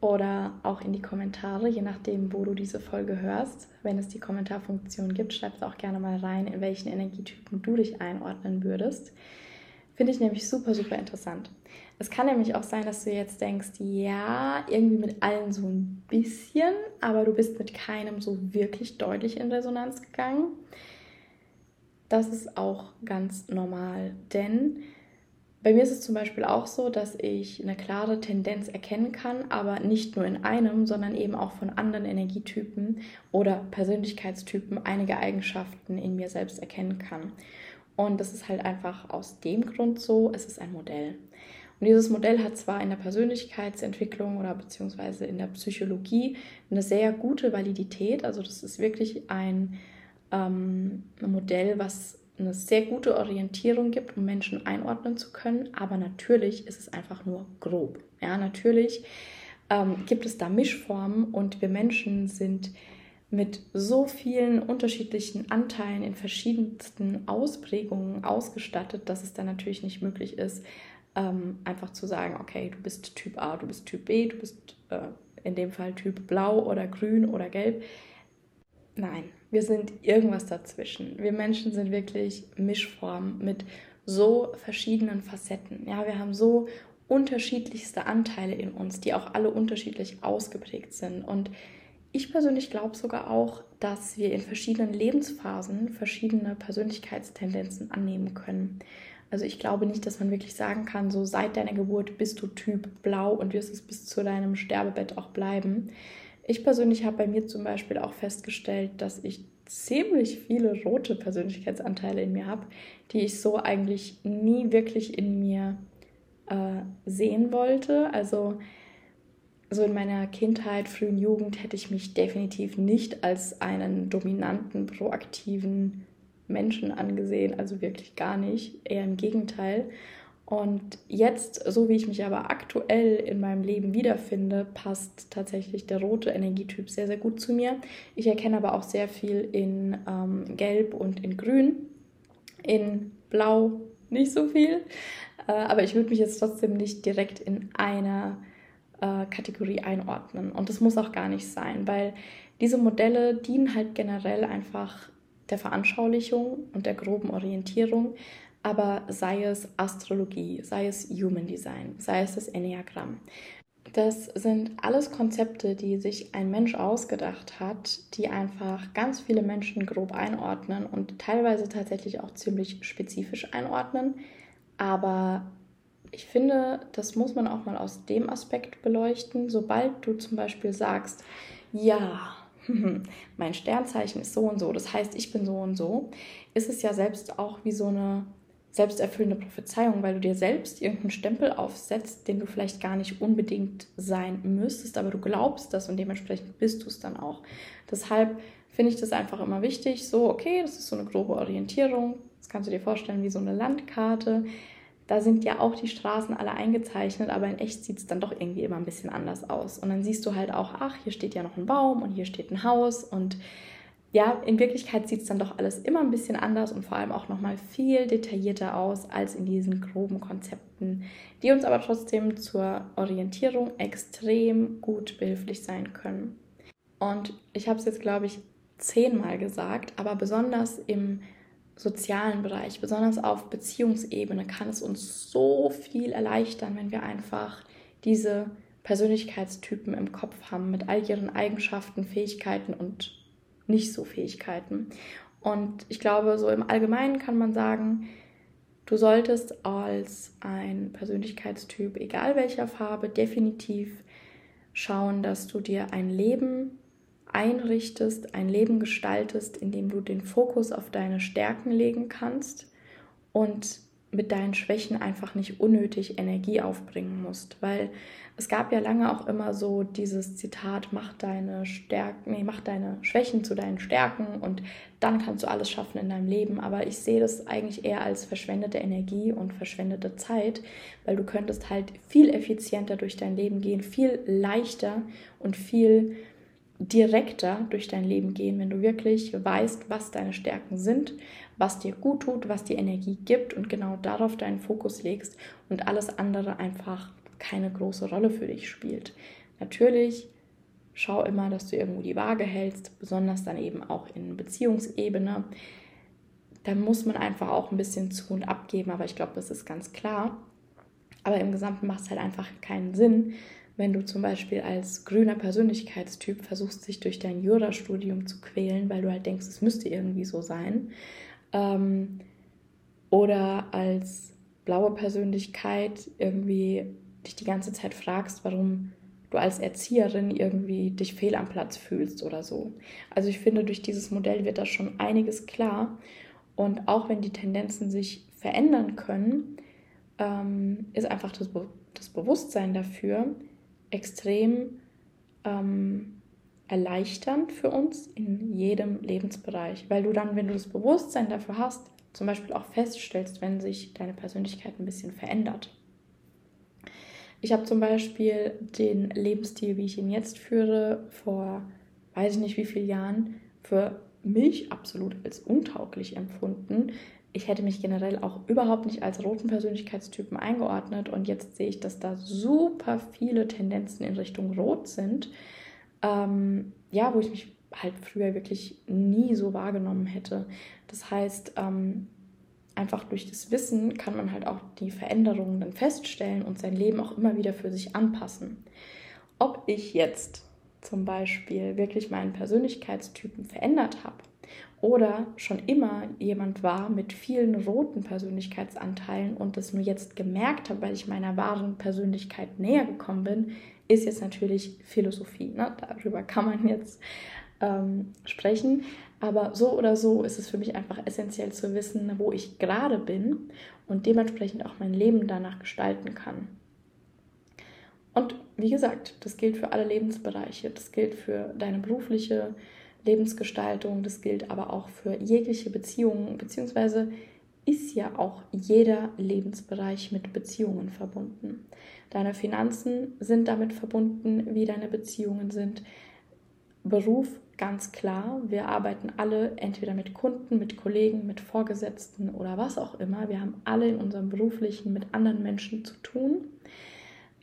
oder auch in die Kommentare, je nachdem, wo du diese Folge hörst. Wenn es die Kommentarfunktion gibt, schreib es auch gerne mal rein, in welchen Energietypen du dich einordnen würdest. Finde ich nämlich super, super interessant. Es kann nämlich auch sein, dass du jetzt denkst, ja, irgendwie mit allen so ein bisschen, aber du bist mit keinem so wirklich deutlich in Resonanz gegangen. Das ist auch ganz normal, denn bei mir ist es zum Beispiel auch so, dass ich eine klare Tendenz erkennen kann, aber nicht nur in einem, sondern eben auch von anderen Energietypen oder Persönlichkeitstypen einige Eigenschaften in mir selbst erkennen kann. Und das ist halt einfach aus dem Grund so, es ist ein Modell. Und dieses Modell hat zwar in der Persönlichkeitsentwicklung oder beziehungsweise in der Psychologie eine sehr gute Validität, also das ist wirklich ein ähm, ein Modell, was eine sehr gute Orientierung gibt, um Menschen einordnen zu können. Aber natürlich ist es einfach nur grob. Ja, natürlich ähm, gibt es da Mischformen und wir Menschen sind mit so vielen unterschiedlichen Anteilen in verschiedensten Ausprägungen ausgestattet, dass es dann natürlich nicht möglich ist, ähm, einfach zu sagen, okay, du bist Typ A, du bist Typ B, du bist äh, in dem Fall Typ Blau oder Grün oder Gelb. Nein, wir sind irgendwas dazwischen. Wir Menschen sind wirklich Mischformen mit so verschiedenen Facetten. Ja, wir haben so unterschiedlichste Anteile in uns, die auch alle unterschiedlich ausgeprägt sind. Und ich persönlich glaube sogar auch, dass wir in verschiedenen Lebensphasen verschiedene Persönlichkeitstendenzen annehmen können. Also ich glaube nicht, dass man wirklich sagen kann, so seit deiner Geburt bist du Typ Blau und wirst es bis zu deinem Sterbebett auch bleiben. Ich persönlich habe bei mir zum Beispiel auch festgestellt, dass ich ziemlich viele rote Persönlichkeitsanteile in mir habe, die ich so eigentlich nie wirklich in mir äh, sehen wollte. Also so in meiner Kindheit, frühen Jugend hätte ich mich definitiv nicht als einen dominanten, proaktiven Menschen angesehen, also wirklich gar nicht, eher im Gegenteil. Und jetzt, so wie ich mich aber aktuell in meinem Leben wiederfinde, passt tatsächlich der rote Energietyp sehr, sehr gut zu mir. Ich erkenne aber auch sehr viel in ähm, Gelb und in Grün, in Blau nicht so viel. Äh, aber ich würde mich jetzt trotzdem nicht direkt in einer äh, Kategorie einordnen. Und das muss auch gar nicht sein, weil diese Modelle dienen halt generell einfach der Veranschaulichung und der groben Orientierung, aber sei es Astrologie, sei es Human Design, sei es das Enneagramm. Das sind alles Konzepte, die sich ein Mensch ausgedacht hat, die einfach ganz viele Menschen grob einordnen und teilweise tatsächlich auch ziemlich spezifisch einordnen. Aber ich finde, das muss man auch mal aus dem Aspekt beleuchten. Sobald du zum Beispiel sagst, ja, mein Sternzeichen ist so und so, das heißt, ich bin so und so, ist es ja selbst auch wie so eine selbsterfüllende Prophezeiung, weil du dir selbst irgendeinen Stempel aufsetzt, den du vielleicht gar nicht unbedingt sein müsstest, aber du glaubst das und dementsprechend bist du es dann auch. Deshalb finde ich das einfach immer wichtig, so, okay, das ist so eine grobe Orientierung, das kannst du dir vorstellen wie so eine Landkarte da sind ja auch die Straßen alle eingezeichnet, aber in echt sieht es dann doch irgendwie immer ein bisschen anders aus. Und dann siehst du halt auch, ach, hier steht ja noch ein Baum und hier steht ein Haus und ja, in Wirklichkeit sieht es dann doch alles immer ein bisschen anders und vor allem auch nochmal viel detaillierter aus als in diesen groben Konzepten, die uns aber trotzdem zur Orientierung extrem gut behilflich sein können. Und ich habe es jetzt, glaube ich, zehnmal gesagt, aber besonders im sozialen Bereich, besonders auf Beziehungsebene, kann es uns so viel erleichtern, wenn wir einfach diese Persönlichkeitstypen im Kopf haben mit all ihren Eigenschaften, Fähigkeiten und nicht so Fähigkeiten. Und ich glaube, so im Allgemeinen kann man sagen, du solltest als ein Persönlichkeitstyp, egal welcher Farbe, definitiv schauen, dass du dir ein Leben einrichtest, ein Leben gestaltest, in dem du den Fokus auf deine Stärken legen kannst und mit deinen Schwächen einfach nicht unnötig Energie aufbringen musst, weil es gab ja lange auch immer so dieses Zitat, mach deine Stärken, nee, mach deine Schwächen zu deinen Stärken und dann kannst du alles schaffen in deinem Leben. Aber ich sehe das eigentlich eher als verschwendete Energie und verschwendete Zeit, weil du könntest halt viel effizienter durch dein Leben gehen, viel leichter und viel direkter durch dein Leben gehen, wenn du wirklich weißt, was deine Stärken sind, was dir gut tut, was dir Energie gibt und genau darauf deinen Fokus legst und alles andere einfach keine große Rolle für dich spielt. Natürlich schau immer, dass du irgendwo die Waage hältst, besonders dann eben auch in Beziehungsebene. Da muss man einfach auch ein bisschen zu und abgeben, aber ich glaube, das ist ganz klar. Aber im Gesamten macht es halt einfach keinen Sinn, wenn du zum Beispiel als grüner Persönlichkeitstyp versuchst, sich durch dein Jurastudium zu quälen, weil du halt denkst, es müsste irgendwie so sein. Ähm, oder als blaue Persönlichkeit irgendwie dich die ganze Zeit fragst, warum du als Erzieherin irgendwie dich fehl am Platz fühlst oder so. Also ich finde, durch dieses Modell wird da schon einiges klar. Und auch wenn die Tendenzen sich verändern können, ähm, ist einfach das, Be das Bewusstsein dafür, extrem ähm, erleichternd für uns in jedem Lebensbereich, weil du dann, wenn du das Bewusstsein dafür hast, zum Beispiel auch feststellst, wenn sich deine Persönlichkeit ein bisschen verändert. Ich habe zum Beispiel den Lebensstil, wie ich ihn jetzt führe, vor weiß ich nicht wie vielen Jahren für mich absolut als untauglich empfunden. Ich hätte mich generell auch überhaupt nicht als roten Persönlichkeitstypen eingeordnet und jetzt sehe ich, dass da super viele Tendenzen in Richtung Rot sind. Ähm, ja, wo ich mich halt früher wirklich nie so wahrgenommen hätte. Das heißt, ähm, einfach durch das Wissen kann man halt auch die Veränderungen dann feststellen und sein Leben auch immer wieder für sich anpassen. Ob ich jetzt zum Beispiel wirklich meinen Persönlichkeitstypen verändert habe oder schon immer jemand war mit vielen roten Persönlichkeitsanteilen und das nur jetzt gemerkt habe, weil ich meiner wahren Persönlichkeit näher gekommen bin, ist jetzt natürlich Philosophie. Ne? Darüber kann man jetzt ähm, sprechen. Aber so oder so ist es für mich einfach essentiell zu wissen, wo ich gerade bin und dementsprechend auch mein Leben danach gestalten kann. Und wie gesagt, das gilt für alle Lebensbereiche. Das gilt für deine berufliche Lebensgestaltung, das gilt aber auch für jegliche Beziehungen, beziehungsweise ist ja auch jeder Lebensbereich mit Beziehungen verbunden. Deine Finanzen sind damit verbunden, wie deine Beziehungen sind. Beruf ganz klar. Wir arbeiten alle entweder mit Kunden, mit Kollegen, mit Vorgesetzten oder was auch immer. Wir haben alle in unserem beruflichen mit anderen Menschen zu tun.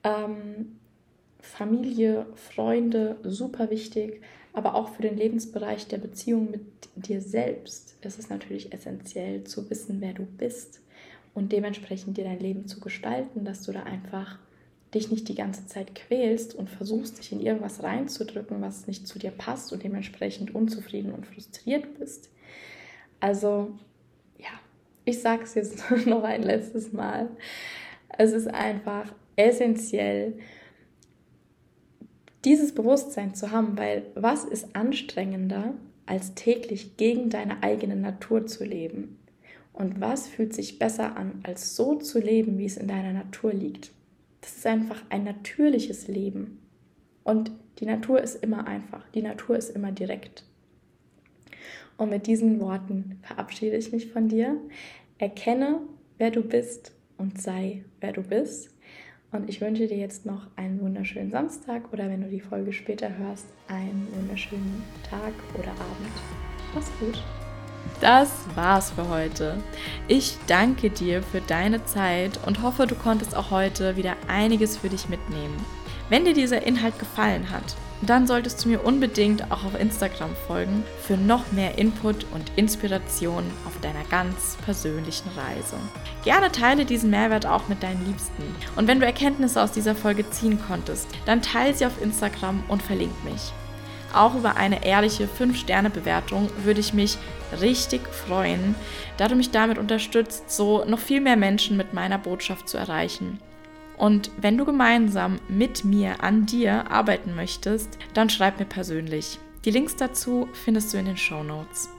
Ähm, Familie, Freunde, super wichtig, aber auch für den Lebensbereich der Beziehung mit dir selbst ist es natürlich essentiell zu wissen, wer du bist und dementsprechend dir dein Leben zu gestalten, dass du da einfach dich nicht die ganze Zeit quälst und versuchst, dich in irgendwas reinzudrücken, was nicht zu dir passt und dementsprechend unzufrieden und frustriert bist. Also, ja, ich sage es jetzt noch ein letztes Mal. Es ist einfach essentiell, dieses Bewusstsein zu haben, weil was ist anstrengender, als täglich gegen deine eigene Natur zu leben? Und was fühlt sich besser an, als so zu leben, wie es in deiner Natur liegt? Das ist einfach ein natürliches Leben. Und die Natur ist immer einfach, die Natur ist immer direkt. Und mit diesen Worten verabschiede ich mich von dir. Erkenne, wer du bist und sei, wer du bist. Und ich wünsche dir jetzt noch einen wunderschönen Samstag oder wenn du die Folge später hörst, einen wunderschönen Tag oder Abend. Mach's gut. Das war's für heute. Ich danke dir für deine Zeit und hoffe, du konntest auch heute wieder einiges für dich mitnehmen. Wenn dir dieser Inhalt gefallen hat, dann solltest du mir unbedingt auch auf Instagram folgen für noch mehr Input und Inspiration auf deiner ganz persönlichen Reise. Gerne teile diesen Mehrwert auch mit deinen Liebsten. Und wenn du Erkenntnisse aus dieser Folge ziehen konntest, dann teile sie auf Instagram und verlink mich. Auch über eine ehrliche 5-Sterne-Bewertung würde ich mich richtig freuen, da du mich damit unterstützt, so noch viel mehr Menschen mit meiner Botschaft zu erreichen. Und wenn du gemeinsam mit mir an dir arbeiten möchtest, dann schreib mir persönlich. Die Links dazu findest du in den Show Notes.